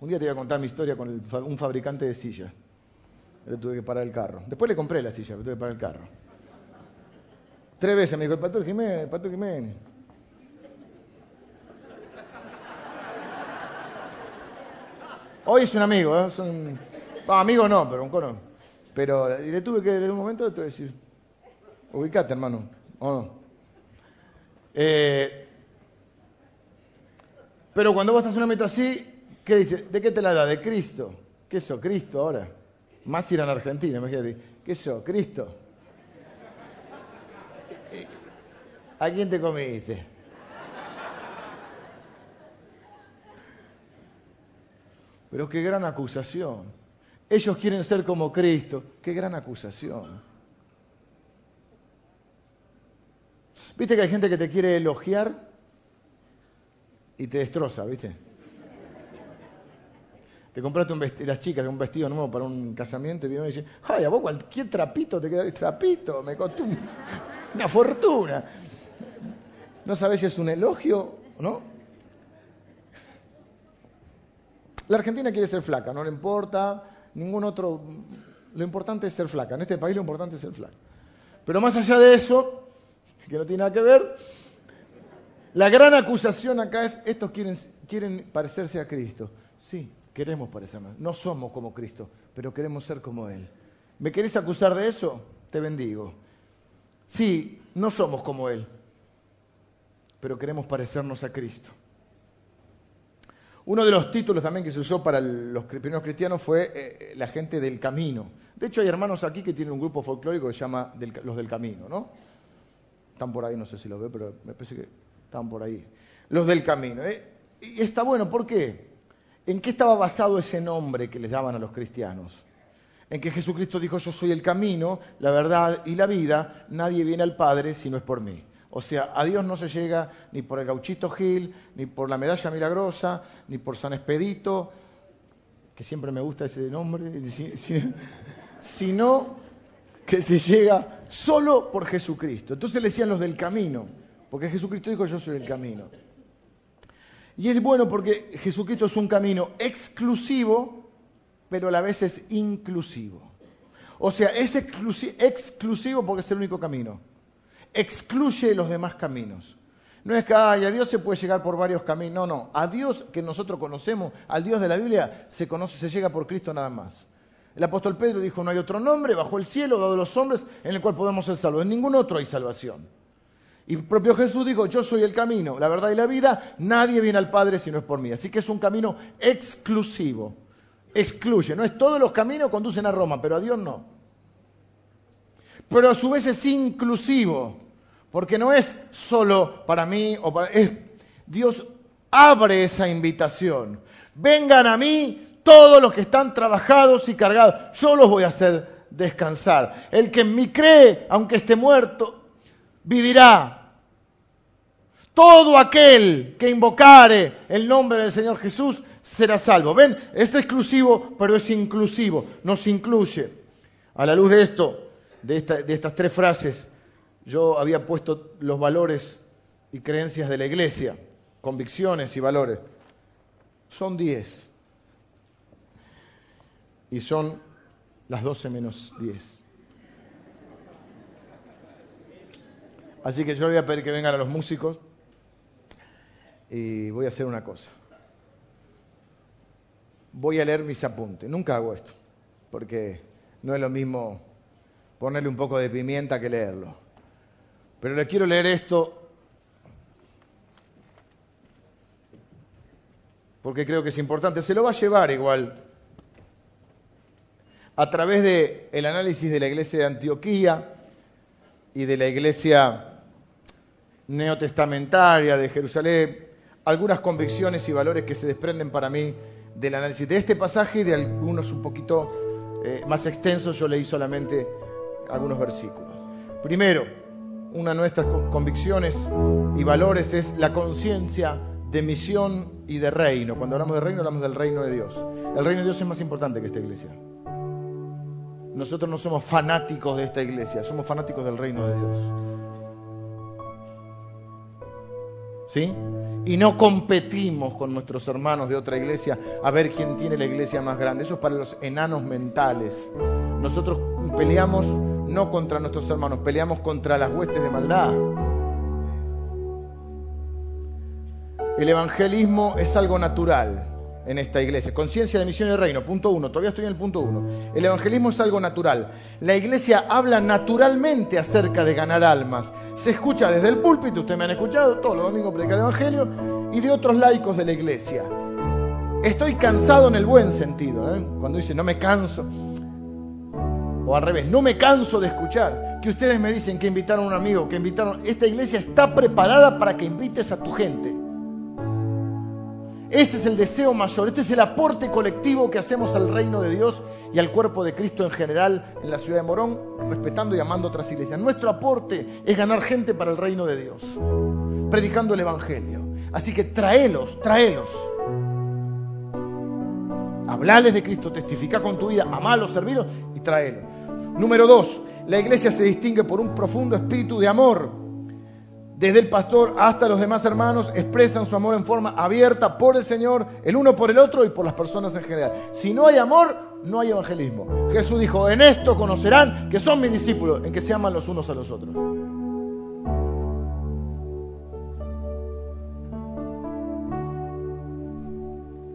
Un día te voy a contar mi historia con un fabricante de sillas. Le tuve que parar el carro. Después le compré la silla, le tuve que parar el carro. Tres veces me dijo, el pastor Jiménez, pastor Jiménez. Hoy es un amigo, ¿eh? Amigo no, pero un cono. Pero le tuve que, en un momento, te tuve que decir, ubicate, hermano, ¿o no? Eh, pero cuando vos estás en un momento así, ¿Qué dice? ¿De qué te la da? De Cristo. ¿Qué eso? Cristo ahora. Más ir a la Argentina, imagínate. ¿Qué eso? Cristo. ¿A quién te comiste? Pero qué gran acusación. Ellos quieren ser como Cristo. Qué gran acusación. ¿Viste que hay gente que te quiere elogiar y te destroza, viste? Te compraste un vestido, las chicas, un vestido nuevo para un casamiento y viene y dice, ay, a vos cualquier trapito te queda, trapito, me costó una fortuna. No sabes si es un elogio o no. La Argentina quiere ser flaca, no le importa ningún otro. Lo importante es ser flaca. En este país lo importante es ser flaca. Pero más allá de eso, que no tiene nada que ver, la gran acusación acá es: estos quieren, quieren parecerse a Cristo. Sí, Queremos parecernos. No somos como Cristo, pero queremos ser como Él. ¿Me querés acusar de eso? Te bendigo. Sí, no somos como Él, pero queremos parecernos a Cristo. Uno de los títulos también que se usó para los primeros cristianos fue eh, eh, la gente del camino. De hecho, hay hermanos aquí que tienen un grupo folclórico que se llama los del camino, ¿no? Están por ahí, no sé si los ve, pero me parece que están por ahí. Los del camino. ¿eh? Y está bueno, ¿por qué? ¿En qué estaba basado ese nombre que les daban a los cristianos? En que Jesucristo dijo, yo soy el camino, la verdad y la vida, nadie viene al Padre si no es por mí. O sea, a Dios no se llega ni por el gauchito Gil, ni por la medalla milagrosa, ni por San Expedito, que siempre me gusta ese nombre, sino que se llega solo por Jesucristo. Entonces le decían los del camino, porque Jesucristo dijo, yo soy el camino. Y es bueno porque Jesucristo es un camino exclusivo, pero a la vez es inclusivo. O sea, es exclusivo porque es el único camino. Excluye los demás caminos. No es que a Dios se puede llegar por varios caminos. No, no. A Dios que nosotros conocemos, al Dios de la Biblia, se conoce, se llega por Cristo nada más. El apóstol Pedro dijo, no hay otro nombre bajo el cielo dado a los hombres en el cual podemos ser salvos. En ningún otro hay salvación. Y propio Jesús dijo, yo soy el camino, la verdad y la vida, nadie viene al Padre si no es por mí. Así que es un camino exclusivo, excluye. No es todos los caminos conducen a Roma, pero a Dios no. Pero a su vez es inclusivo, porque no es solo para mí o para... Dios abre esa invitación. Vengan a mí todos los que están trabajados y cargados, yo los voy a hacer descansar. El que en mí cree, aunque esté muerto, vivirá. Todo aquel que invocare el nombre del Señor Jesús será salvo. Ven, es exclusivo, pero es inclusivo, nos incluye. A la luz de esto, de, estas tres frases, yo había puesto los valores y creencias de la iglesia, convicciones y valores. Son diez. Y son las doce menos diez. Así que yo le voy a pedir que vengan a los músicos y voy a hacer una cosa. Voy a leer mis apuntes. Nunca hago esto, porque no es lo mismo ponerle un poco de pimienta que leerlo. Pero le quiero leer esto porque creo que es importante. Se lo va a llevar igual a través del el análisis de la iglesia de Antioquía y de la iglesia neotestamentaria de Jerusalén, algunas convicciones y valores que se desprenden para mí del análisis de este pasaje y de algunos un poquito eh, más extensos, yo leí solamente algunos versículos. Primero, una de nuestras convicciones y valores es la conciencia de misión y de reino. Cuando hablamos de reino, hablamos del reino de Dios. El reino de Dios es más importante que esta iglesia. Nosotros no somos fanáticos de esta iglesia, somos fanáticos del reino de Dios. ¿Sí? Y no competimos con nuestros hermanos de otra iglesia a ver quién tiene la iglesia más grande. Eso es para los enanos mentales. Nosotros peleamos no contra nuestros hermanos, peleamos contra las huestes de maldad. El evangelismo es algo natural en esta iglesia. Conciencia de misión y reino, punto uno. Todavía estoy en el punto uno. El evangelismo es algo natural. La iglesia habla naturalmente acerca de ganar almas. Se escucha desde el púlpito, ustedes me han escuchado todos los domingos predicar el evangelio, y de otros laicos de la iglesia. Estoy cansado en el buen sentido. ¿eh? Cuando dice no me canso, o al revés, no me canso de escuchar que ustedes me dicen que invitaron a un amigo, que invitaron. Esta iglesia está preparada para que invites a tu gente. Ese es el deseo mayor, este es el aporte colectivo que hacemos al reino de Dios y al cuerpo de Cristo en general en la ciudad de Morón, respetando y amando otras iglesias. Nuestro aporte es ganar gente para el reino de Dios, predicando el Evangelio. Así que tráelos, tráelos. Hablales de Cristo, testifica con tu vida, amalos, servirlos y tráelos. Número dos, la iglesia se distingue por un profundo espíritu de amor. Desde el pastor hasta los demás hermanos expresan su amor en forma abierta por el Señor, el uno por el otro y por las personas en general. Si no hay amor, no hay evangelismo. Jesús dijo, en esto conocerán que son mis discípulos, en que se aman los unos a los otros.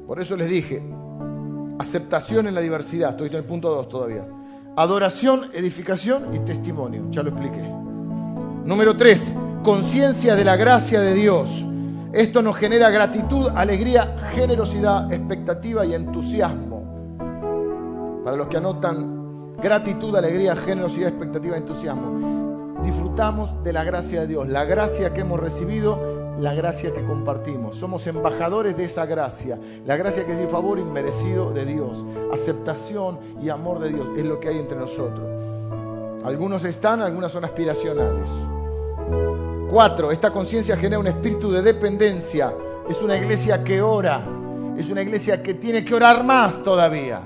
Por eso les dije, aceptación en la diversidad, estoy en el punto 2 todavía. Adoración, edificación y testimonio. Ya lo expliqué. Número tres, conciencia de la gracia de Dios. Esto nos genera gratitud, alegría, generosidad, expectativa y entusiasmo. Para los que anotan gratitud, alegría, generosidad, expectativa entusiasmo. Disfrutamos de la gracia de Dios, la gracia que hemos recibido la gracia que compartimos. Somos embajadores de esa gracia. La gracia que es el favor inmerecido de Dios. Aceptación y amor de Dios es lo que hay entre nosotros. Algunos están, algunas son aspiracionales. Cuatro, esta conciencia genera un espíritu de dependencia. Es una iglesia que ora. Es una iglesia que tiene que orar más todavía.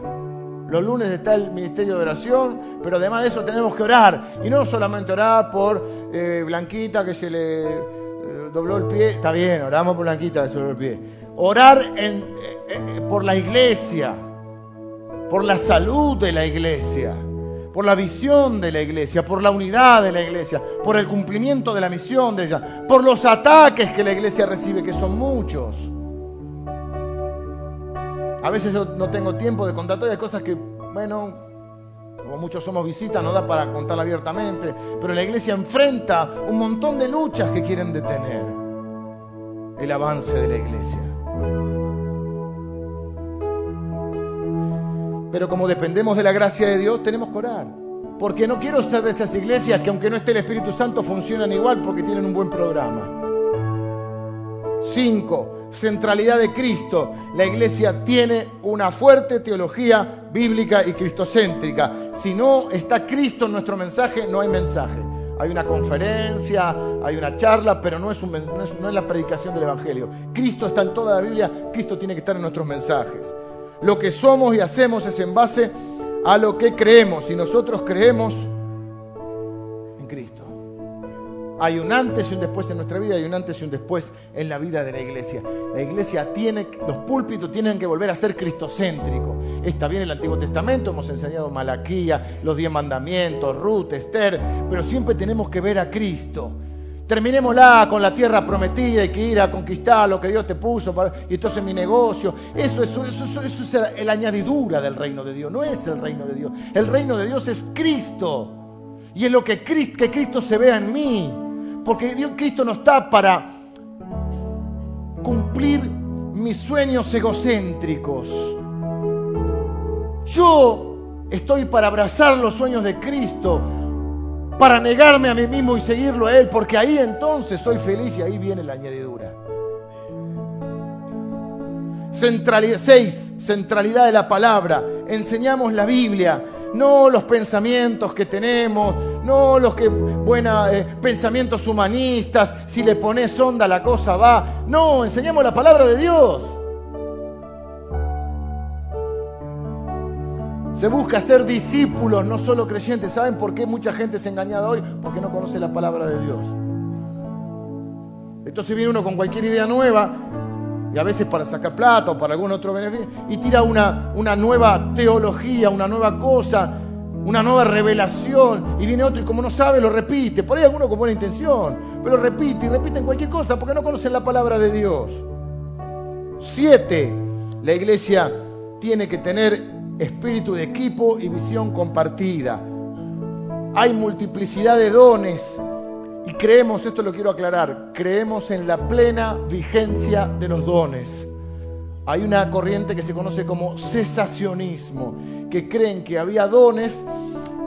Los lunes está el ministerio de oración, pero además de eso tenemos que orar. Y no solamente orar por eh, Blanquita que se le eh, dobló el pie, está bien, oramos por Blanquita que dobló el pie. Orar eh, por la iglesia, por la salud de la iglesia, por la visión de la iglesia, por la unidad de la iglesia, por el cumplimiento de la misión de ella, por los ataques que la iglesia recibe, que son muchos. A veces yo no tengo tiempo de contar todas las cosas que, bueno, como muchos somos visitas, no da para contar abiertamente, pero la iglesia enfrenta un montón de luchas que quieren detener el avance de la iglesia. Pero como dependemos de la gracia de Dios, tenemos que orar. Porque no quiero ser de esas iglesias que aunque no esté el Espíritu Santo funcionan igual porque tienen un buen programa. Cinco, centralidad de Cristo. La iglesia tiene una fuerte teología bíblica y cristocéntrica. Si no está Cristo en nuestro mensaje, no hay mensaje. Hay una conferencia, hay una charla, pero no es, es, no es la predicación del Evangelio. Cristo está en toda la Biblia, Cristo tiene que estar en nuestros mensajes. Lo que somos y hacemos es en base a lo que creemos y nosotros creemos hay un antes y un después en nuestra vida, hay un antes y un después en la vida de la iglesia. La iglesia tiene, los púlpitos tienen que volver a ser cristocéntricos. Está bien el Antiguo Testamento, hemos enseñado Malaquía, los diez mandamientos, Ruth, Esther, pero siempre tenemos que ver a Cristo. Terminémosla con la tierra prometida y que ir a conquistar lo que Dios te puso para, y entonces mi negocio. Eso, eso, eso, eso es la añadidura del reino de Dios, no es el reino de Dios. El reino de Dios es Cristo. Y es lo que Cristo, que Cristo se vea en mí. Porque Dios Cristo no está para cumplir mis sueños egocéntricos. Yo estoy para abrazar los sueños de Cristo para negarme a mí mismo y seguirlo a Él, porque ahí entonces soy feliz y ahí viene la añadidura. Centralidad, seis, centralidad de la palabra. Enseñamos la Biblia, no los pensamientos que tenemos, no los que, eh, pensamientos humanistas, si le pones onda la cosa va. No, enseñamos la palabra de Dios. Se busca ser discípulos, no solo creyentes. ¿Saben por qué mucha gente se engañada hoy? Porque no conoce la palabra de Dios. Entonces viene uno con cualquier idea nueva, y a veces para sacar plata o para algún otro beneficio, y tira una, nueva teología, una nueva cosa, una nueva revelación, y viene otro y como no sabe lo repite. Por ahí alguno con buena intención, pero repite y repite en cualquier cosa porque no conocen la palabra de Dios. Siete, la iglesia tiene que tener espíritu de equipo y visión compartida. Hay multiplicidad de dones y creemos, esto lo quiero aclarar, creemos en la plena vigencia de los dones. Hay una corriente que se conoce como cesacionismo, que creen que había dones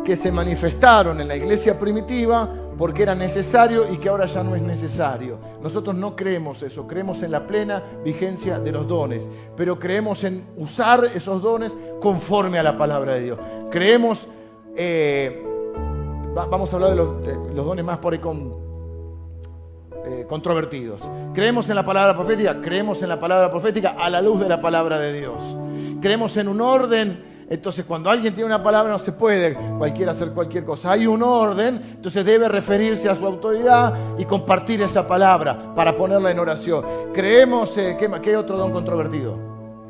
que se manifestaron en la iglesia primitiva porque era necesario y que ahora ya no es necesario. Nosotros no creemos eso, creemos en la plena vigencia de los dones, pero creemos en usar esos dones conforme a la palabra de Dios. Creemos, eh, vamos a hablar de los, dones más por ahí eh, controvertidos. Creemos en la palabra profética, creemos en la palabra profética a la luz de la palabra de Dios. Creemos en un orden entonces, cuando alguien tiene una palabra, no se puede cualquiera hacer cualquier cosa. Hay un orden, entonces debe referirse a su autoridad y compartir esa palabra para ponerla en oración. Creemos, eh, ¿qué, otro don controvertido?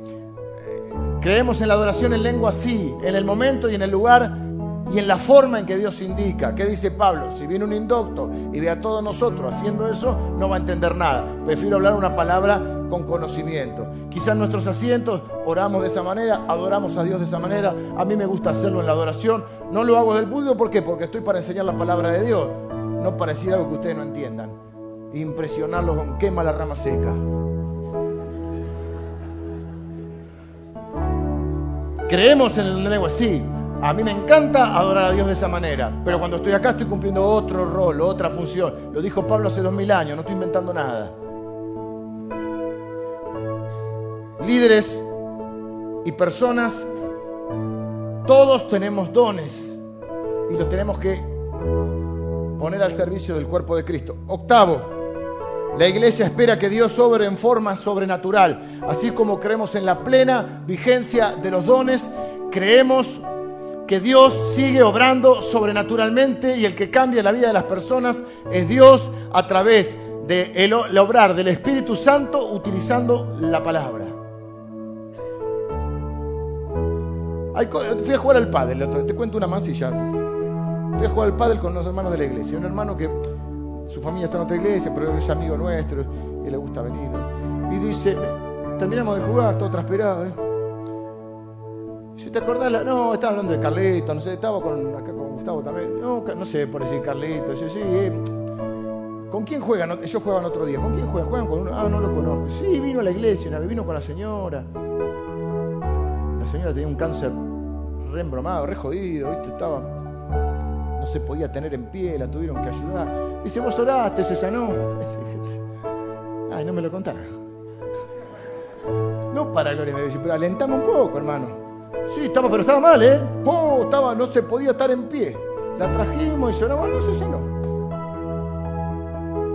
Eh, creemos en la adoración en lengua, sí, en el momento y en el lugar y en la forma en que Dios indica. ¿Qué dice Pablo? Si viene un indocto y ve a todos nosotros haciendo eso, no va a entender nada. Prefiero hablar una palabra con conocimiento. Quizás nuestros asientos oramos de esa manera, adoramos a Dios de esa manera. A mí me gusta hacerlo en la adoración. No lo hago del público, ¿por qué? Porque estoy para enseñar la palabra de Dios, no para decir algo que ustedes no entiendan. Impresionarlos con quema la rama seca. Creemos en el lengua, sí, a mí me encanta adorar a Dios de esa manera, pero cuando estoy acá estoy cumpliendo otro rol, otra función. Lo dijo Pablo hace dos mil años, no estoy inventando nada. Líderes y personas, todos tenemos dones y los tenemos que poner al servicio del cuerpo de Cristo. Octavo, la iglesia espera que Dios obre en forma sobrenatural, así como creemos en la plena vigencia de los dones, creemos que Dios sigue obrando sobrenaturalmente y el que cambia la vida de las personas es Dios a través del obrar del Espíritu Santo utilizando la palabra. fui a jugar al pádel, te cuento una más y ya. Fui a jugar al pádel con los hermanos de la iglesia. Un hermano que su familia está en otra iglesia, pero es amigo nuestro y le gusta venir. Y dice, terminamos de jugar, todo transpirado. ¿eh? Si te acordás, no, estaba hablando de Carlito, no sé, estaba con, acá con Gustavo también, no, no sé por decir Carlito, sí, sí, eh, ¿con quién juegan? Ellos juegan otro día, ¿con quién juegan? Juegan con uno, ah, no lo conozco, sí, vino a la iglesia, vino con la señora, la señora tenía un cáncer re embromado, re jodido, ¿viste? Estaba, no se podía tener en pie, la tuvieron que ayudar, dice, vos oraste, se sanó, ay, no me lo contás. No para gloria de Dios, pero alentamos un poco, hermano. Sí, estaba, pero estaba mal, ¿eh? Oh, estaba, no se podía estar en pie. La trajimos y se no, se sanó.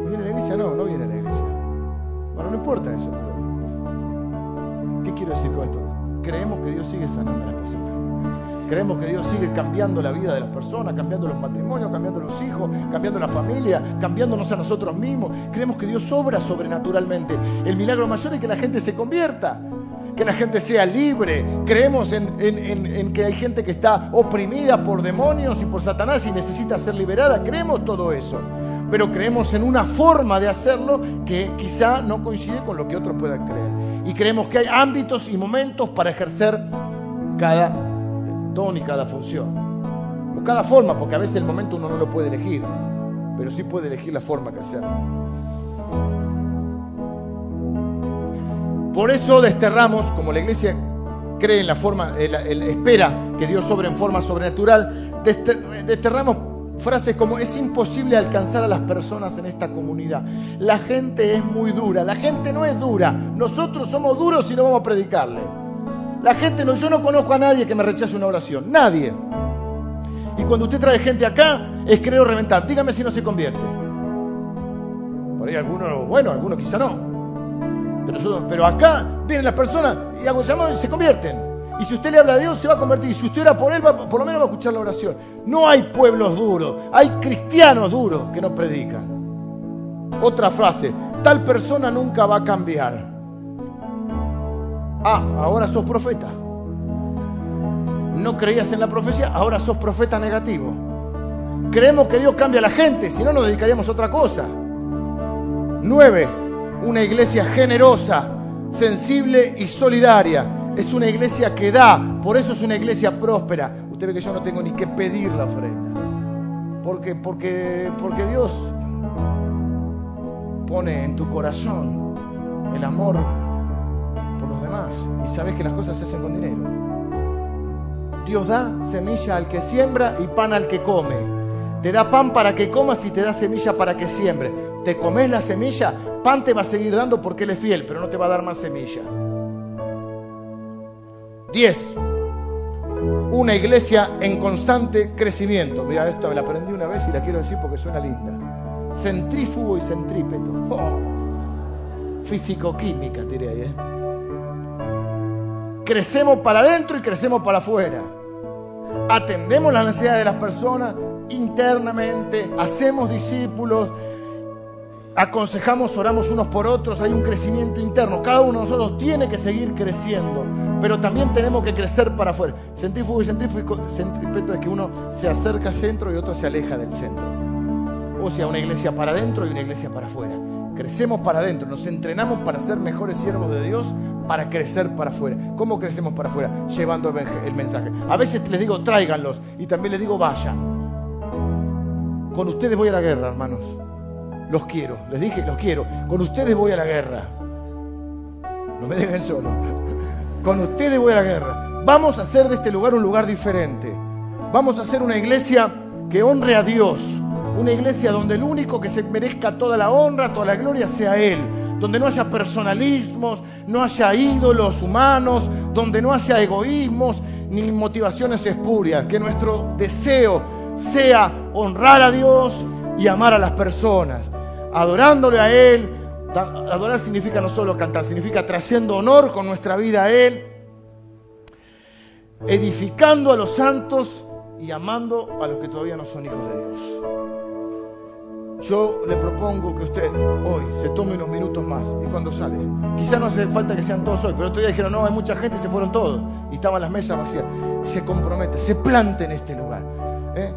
¿Viene la iglesia? No, no viene a la iglesia. Bueno, no importa eso. ¿Qué quiero decir con esto? Creemos que Dios sigue sanando a las personas. Creemos que Dios sigue cambiando la vida de las personas, cambiando los matrimonios, cambiando los hijos, cambiando la familia, cambiándonos a nosotros mismos. Creemos que Dios obra sobrenaturalmente. El milagro mayor es que la gente se convierta que la gente sea libre. Creemos en, que hay gente que está oprimida por demonios y por Satanás y necesita ser liberada. Creemos todo eso. Pero creemos en una forma de hacerlo que quizá no coincide con lo que otros puedan creer. Y creemos que hay ámbitos y momentos para ejercer cada don y cada función. O cada forma, porque a veces el momento uno no lo puede elegir, pero sí puede elegir la forma que hacerlo. Por eso desterramos, como la iglesia cree en la forma, espera que Dios sobre en forma sobrenatural, desterramos frases como es imposible alcanzar a las personas en esta comunidad. La gente es muy dura. La gente no es dura. Nosotros somos duros y no vamos a predicarle. La gente no, yo no conozco a nadie que me rechace una oración. Nadie. Y cuando usted trae gente acá, es creo reventar. Dígame si no se convierte. Por ahí algunos, bueno, algunos quizá no. Pero, acá vienen las personas y hago llamado y se convierten. Y si usted le habla a Dios, se va a convertir. Y si usted ora por Él, por lo menos va a escuchar la oración. No hay pueblos duros, hay cristianos duros que no predican. Otra frase, tal persona nunca va a cambiar. Ah, ahora sos profeta. No creías en la profecía, ahora sos profeta negativo. Creemos que Dios cambia a la gente, si no nos dedicaríamos a otra cosa. Nueve, una iglesia generosa, sensible y solidaria es una iglesia que da, por eso es una iglesia próspera. Usted ve que yo no tengo ni que pedir la ofrenda. Porque, porque, porque Dios pone en tu corazón el amor por los demás. Y sabes que las cosas se hacen con dinero. Dios da semilla al que siembra y pan al que come. Te da pan para que comas y te da semilla para que siembre. Te comes la semilla, pan te va a seguir dando porque Él es fiel, pero no te va a dar más semilla. 10. Una iglesia en constante crecimiento. Mira, esto me la aprendí una vez y la quiero decir porque suena linda. Centrífugo y centrípeto. Oh. Físico-química, diré ahí. ¿eh? Crecemos para adentro y crecemos para afuera. Atendemos las necesidades de las personas internamente, hacemos discípulos, aconsejamos, oramos unos por otros, hay un crecimiento interno. Cada uno de nosotros tiene que seguir creciendo, pero también tenemos que crecer para afuera. Centrífugo y centrífugo, centrípeto es que uno se acerca al centro y otro se aleja del centro. O sea, una iglesia para adentro y una iglesia para afuera. Crecemos para adentro, nos entrenamos para ser mejores siervos de Dios, para crecer para afuera. ¿Cómo crecemos para afuera? Llevando el mensaje. A veces les digo tráiganlos y también les digo vayan. Con ustedes voy a la guerra, hermanos los quiero. Les dije, los quiero. Con ustedes voy a la guerra. No me dejen solo. Con ustedes voy a la guerra. Vamos a hacer de este lugar un lugar diferente. Vamos a hacer una iglesia que honre a Dios. Una iglesia donde el único que se merezca toda la honra, toda la gloria sea Él. Donde no haya personalismos, no haya ídolos humanos, donde no haya egoísmos ni motivaciones espurias. Que nuestro deseo sea honrar a Dios y amar a las personas adorándole a Él. Adorar significa no solo cantar, significa trayendo honor con nuestra vida a Él, edificando a los santos y amando a los que todavía no son hijos de Dios. Yo le propongo que usted hoy se tome unos minutos más y cuando sale, quizá no hace falta que sean todos hoy, pero otro día dijeron, no, hay mucha gente y se fueron todos y estaban las mesas vacías. Se compromete, se plante en este lugar. ¿eh?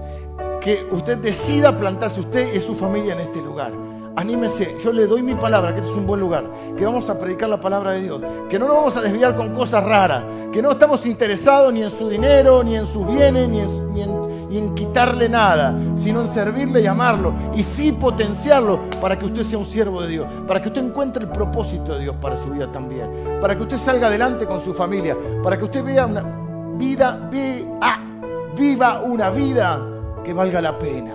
Que usted decida plantarse usted y su familia en este lugar anímese, yo le doy mi palabra, que este es un buen lugar, que vamos a predicar la palabra de Dios, que no nos vamos a desviar con cosas raras, que no estamos interesados ni en su dinero, ni en sus bienes, ni en, quitarle nada, sino en servirle y amarlo, y sí potenciarlo para que usted sea un siervo de Dios, para que usted encuentre el propósito de Dios para su vida también, para que usted salga adelante con su familia, para que usted vea una vida, viva una vida que valga la pena,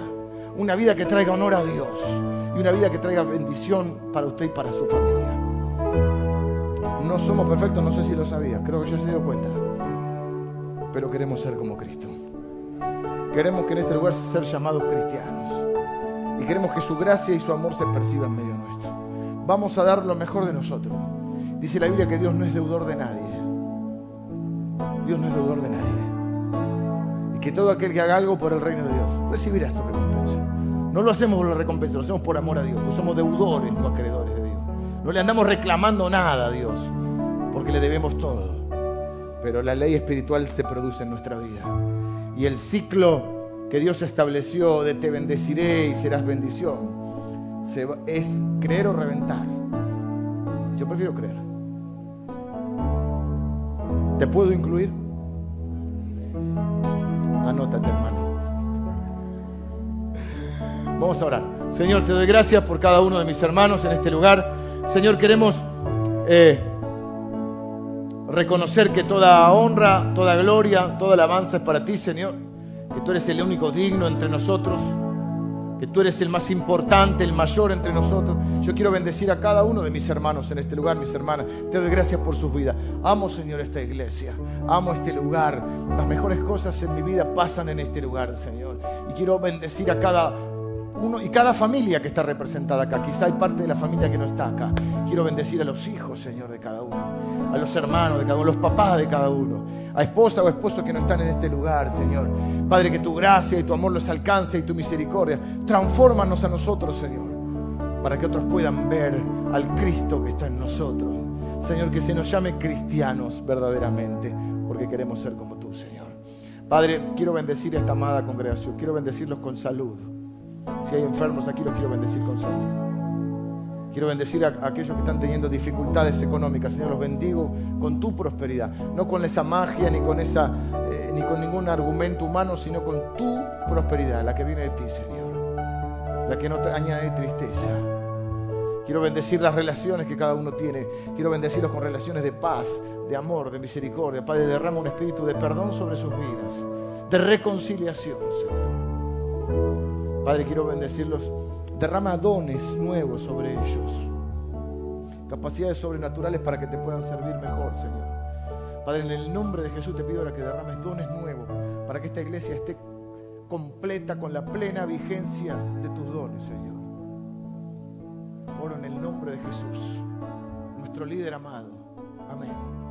una vida que traiga honor a Dios y una vida que traiga bendición para usted y para su familia. No somos perfectos, no sé si lo sabía, creo que ya se dio cuenta, pero queremos ser como Cristo. Queremos que en este lugar ser llamados cristianos y queremos que su gracia y su amor se perciban en medio nuestro. Vamos a dar lo mejor de nosotros. Dice la Biblia que Dios no es deudor de nadie. Dios no es deudor de nadie. Y que todo aquel que haga algo por el reino de Dios recibirá su recompensa. No lo hacemos por la recompensa, lo hacemos por amor a Dios, porque somos deudores, no acreedores de Dios. No le andamos reclamando nada a Dios, porque le debemos todo. Pero la ley espiritual se produce en nuestra vida. Y el ciclo que Dios estableció de te bendeciré y serás bendición es creer o reventar. Yo prefiero creer. ¿Te puedo incluir? Anótate, hermano. Vamos a orar. Señor, te doy gracias por cada uno de mis hermanos en este lugar. Señor, queremos eh, reconocer que toda honra, toda gloria, toda alabanza es para ti, Señor. que tú eres el único digno entre nosotros, que tú eres el más importante, el mayor entre nosotros. Yo quiero bendecir a cada uno de mis hermanos en este lugar, mis hermanas. Te doy gracias por sus vidas. Amo, Señor, esta iglesia. Amo este lugar. Las mejores cosas en mi vida pasan en este lugar, Señor. Y quiero bendecir a cada y cada familia que está representada acá. Quizá hay parte de la familia que no está acá. Quiero bendecir a los hijos, Señor, de cada uno, a los hermanos de cada uno, a los papás de cada uno, a esposa o esposo que no están en este lugar, Señor. Padre, que tu gracia y tu amor los alcance y tu misericordia. Transfórmanos a nosotros, Señor, para que otros puedan ver al Cristo que está en nosotros. Señor, que se nos llame cristianos verdaderamente, porque queremos ser como tú, Señor. Padre, quiero bendecir a esta amada congregación, quiero bendecirlos con salud. Si hay enfermos aquí, los quiero bendecir con salud. Quiero bendecir a, aquellos que están teniendo dificultades económicas. Señor, los bendigo con tu prosperidad. No con esa magia, ni con, esa, eh, ni con ningún argumento humano, sino con tu prosperidad, la que viene de ti, Señor. La que no te añade tristeza. Quiero bendecir las relaciones que cada uno tiene. Quiero bendecirlos con relaciones de paz, de amor, de misericordia. Padre, derrama un espíritu de perdón sobre sus vidas, de reconciliación, Señor. Padre, quiero bendecirlos. Derrama dones nuevos sobre ellos. Capacidades sobrenaturales para que te puedan servir mejor, Señor. Padre, en el nombre de Jesús te pido ahora que derrames dones nuevos para que esta iglesia esté completa con la plena vigencia de tus dones, Señor. Oro en el nombre de Jesús, nuestro líder amado. Amén.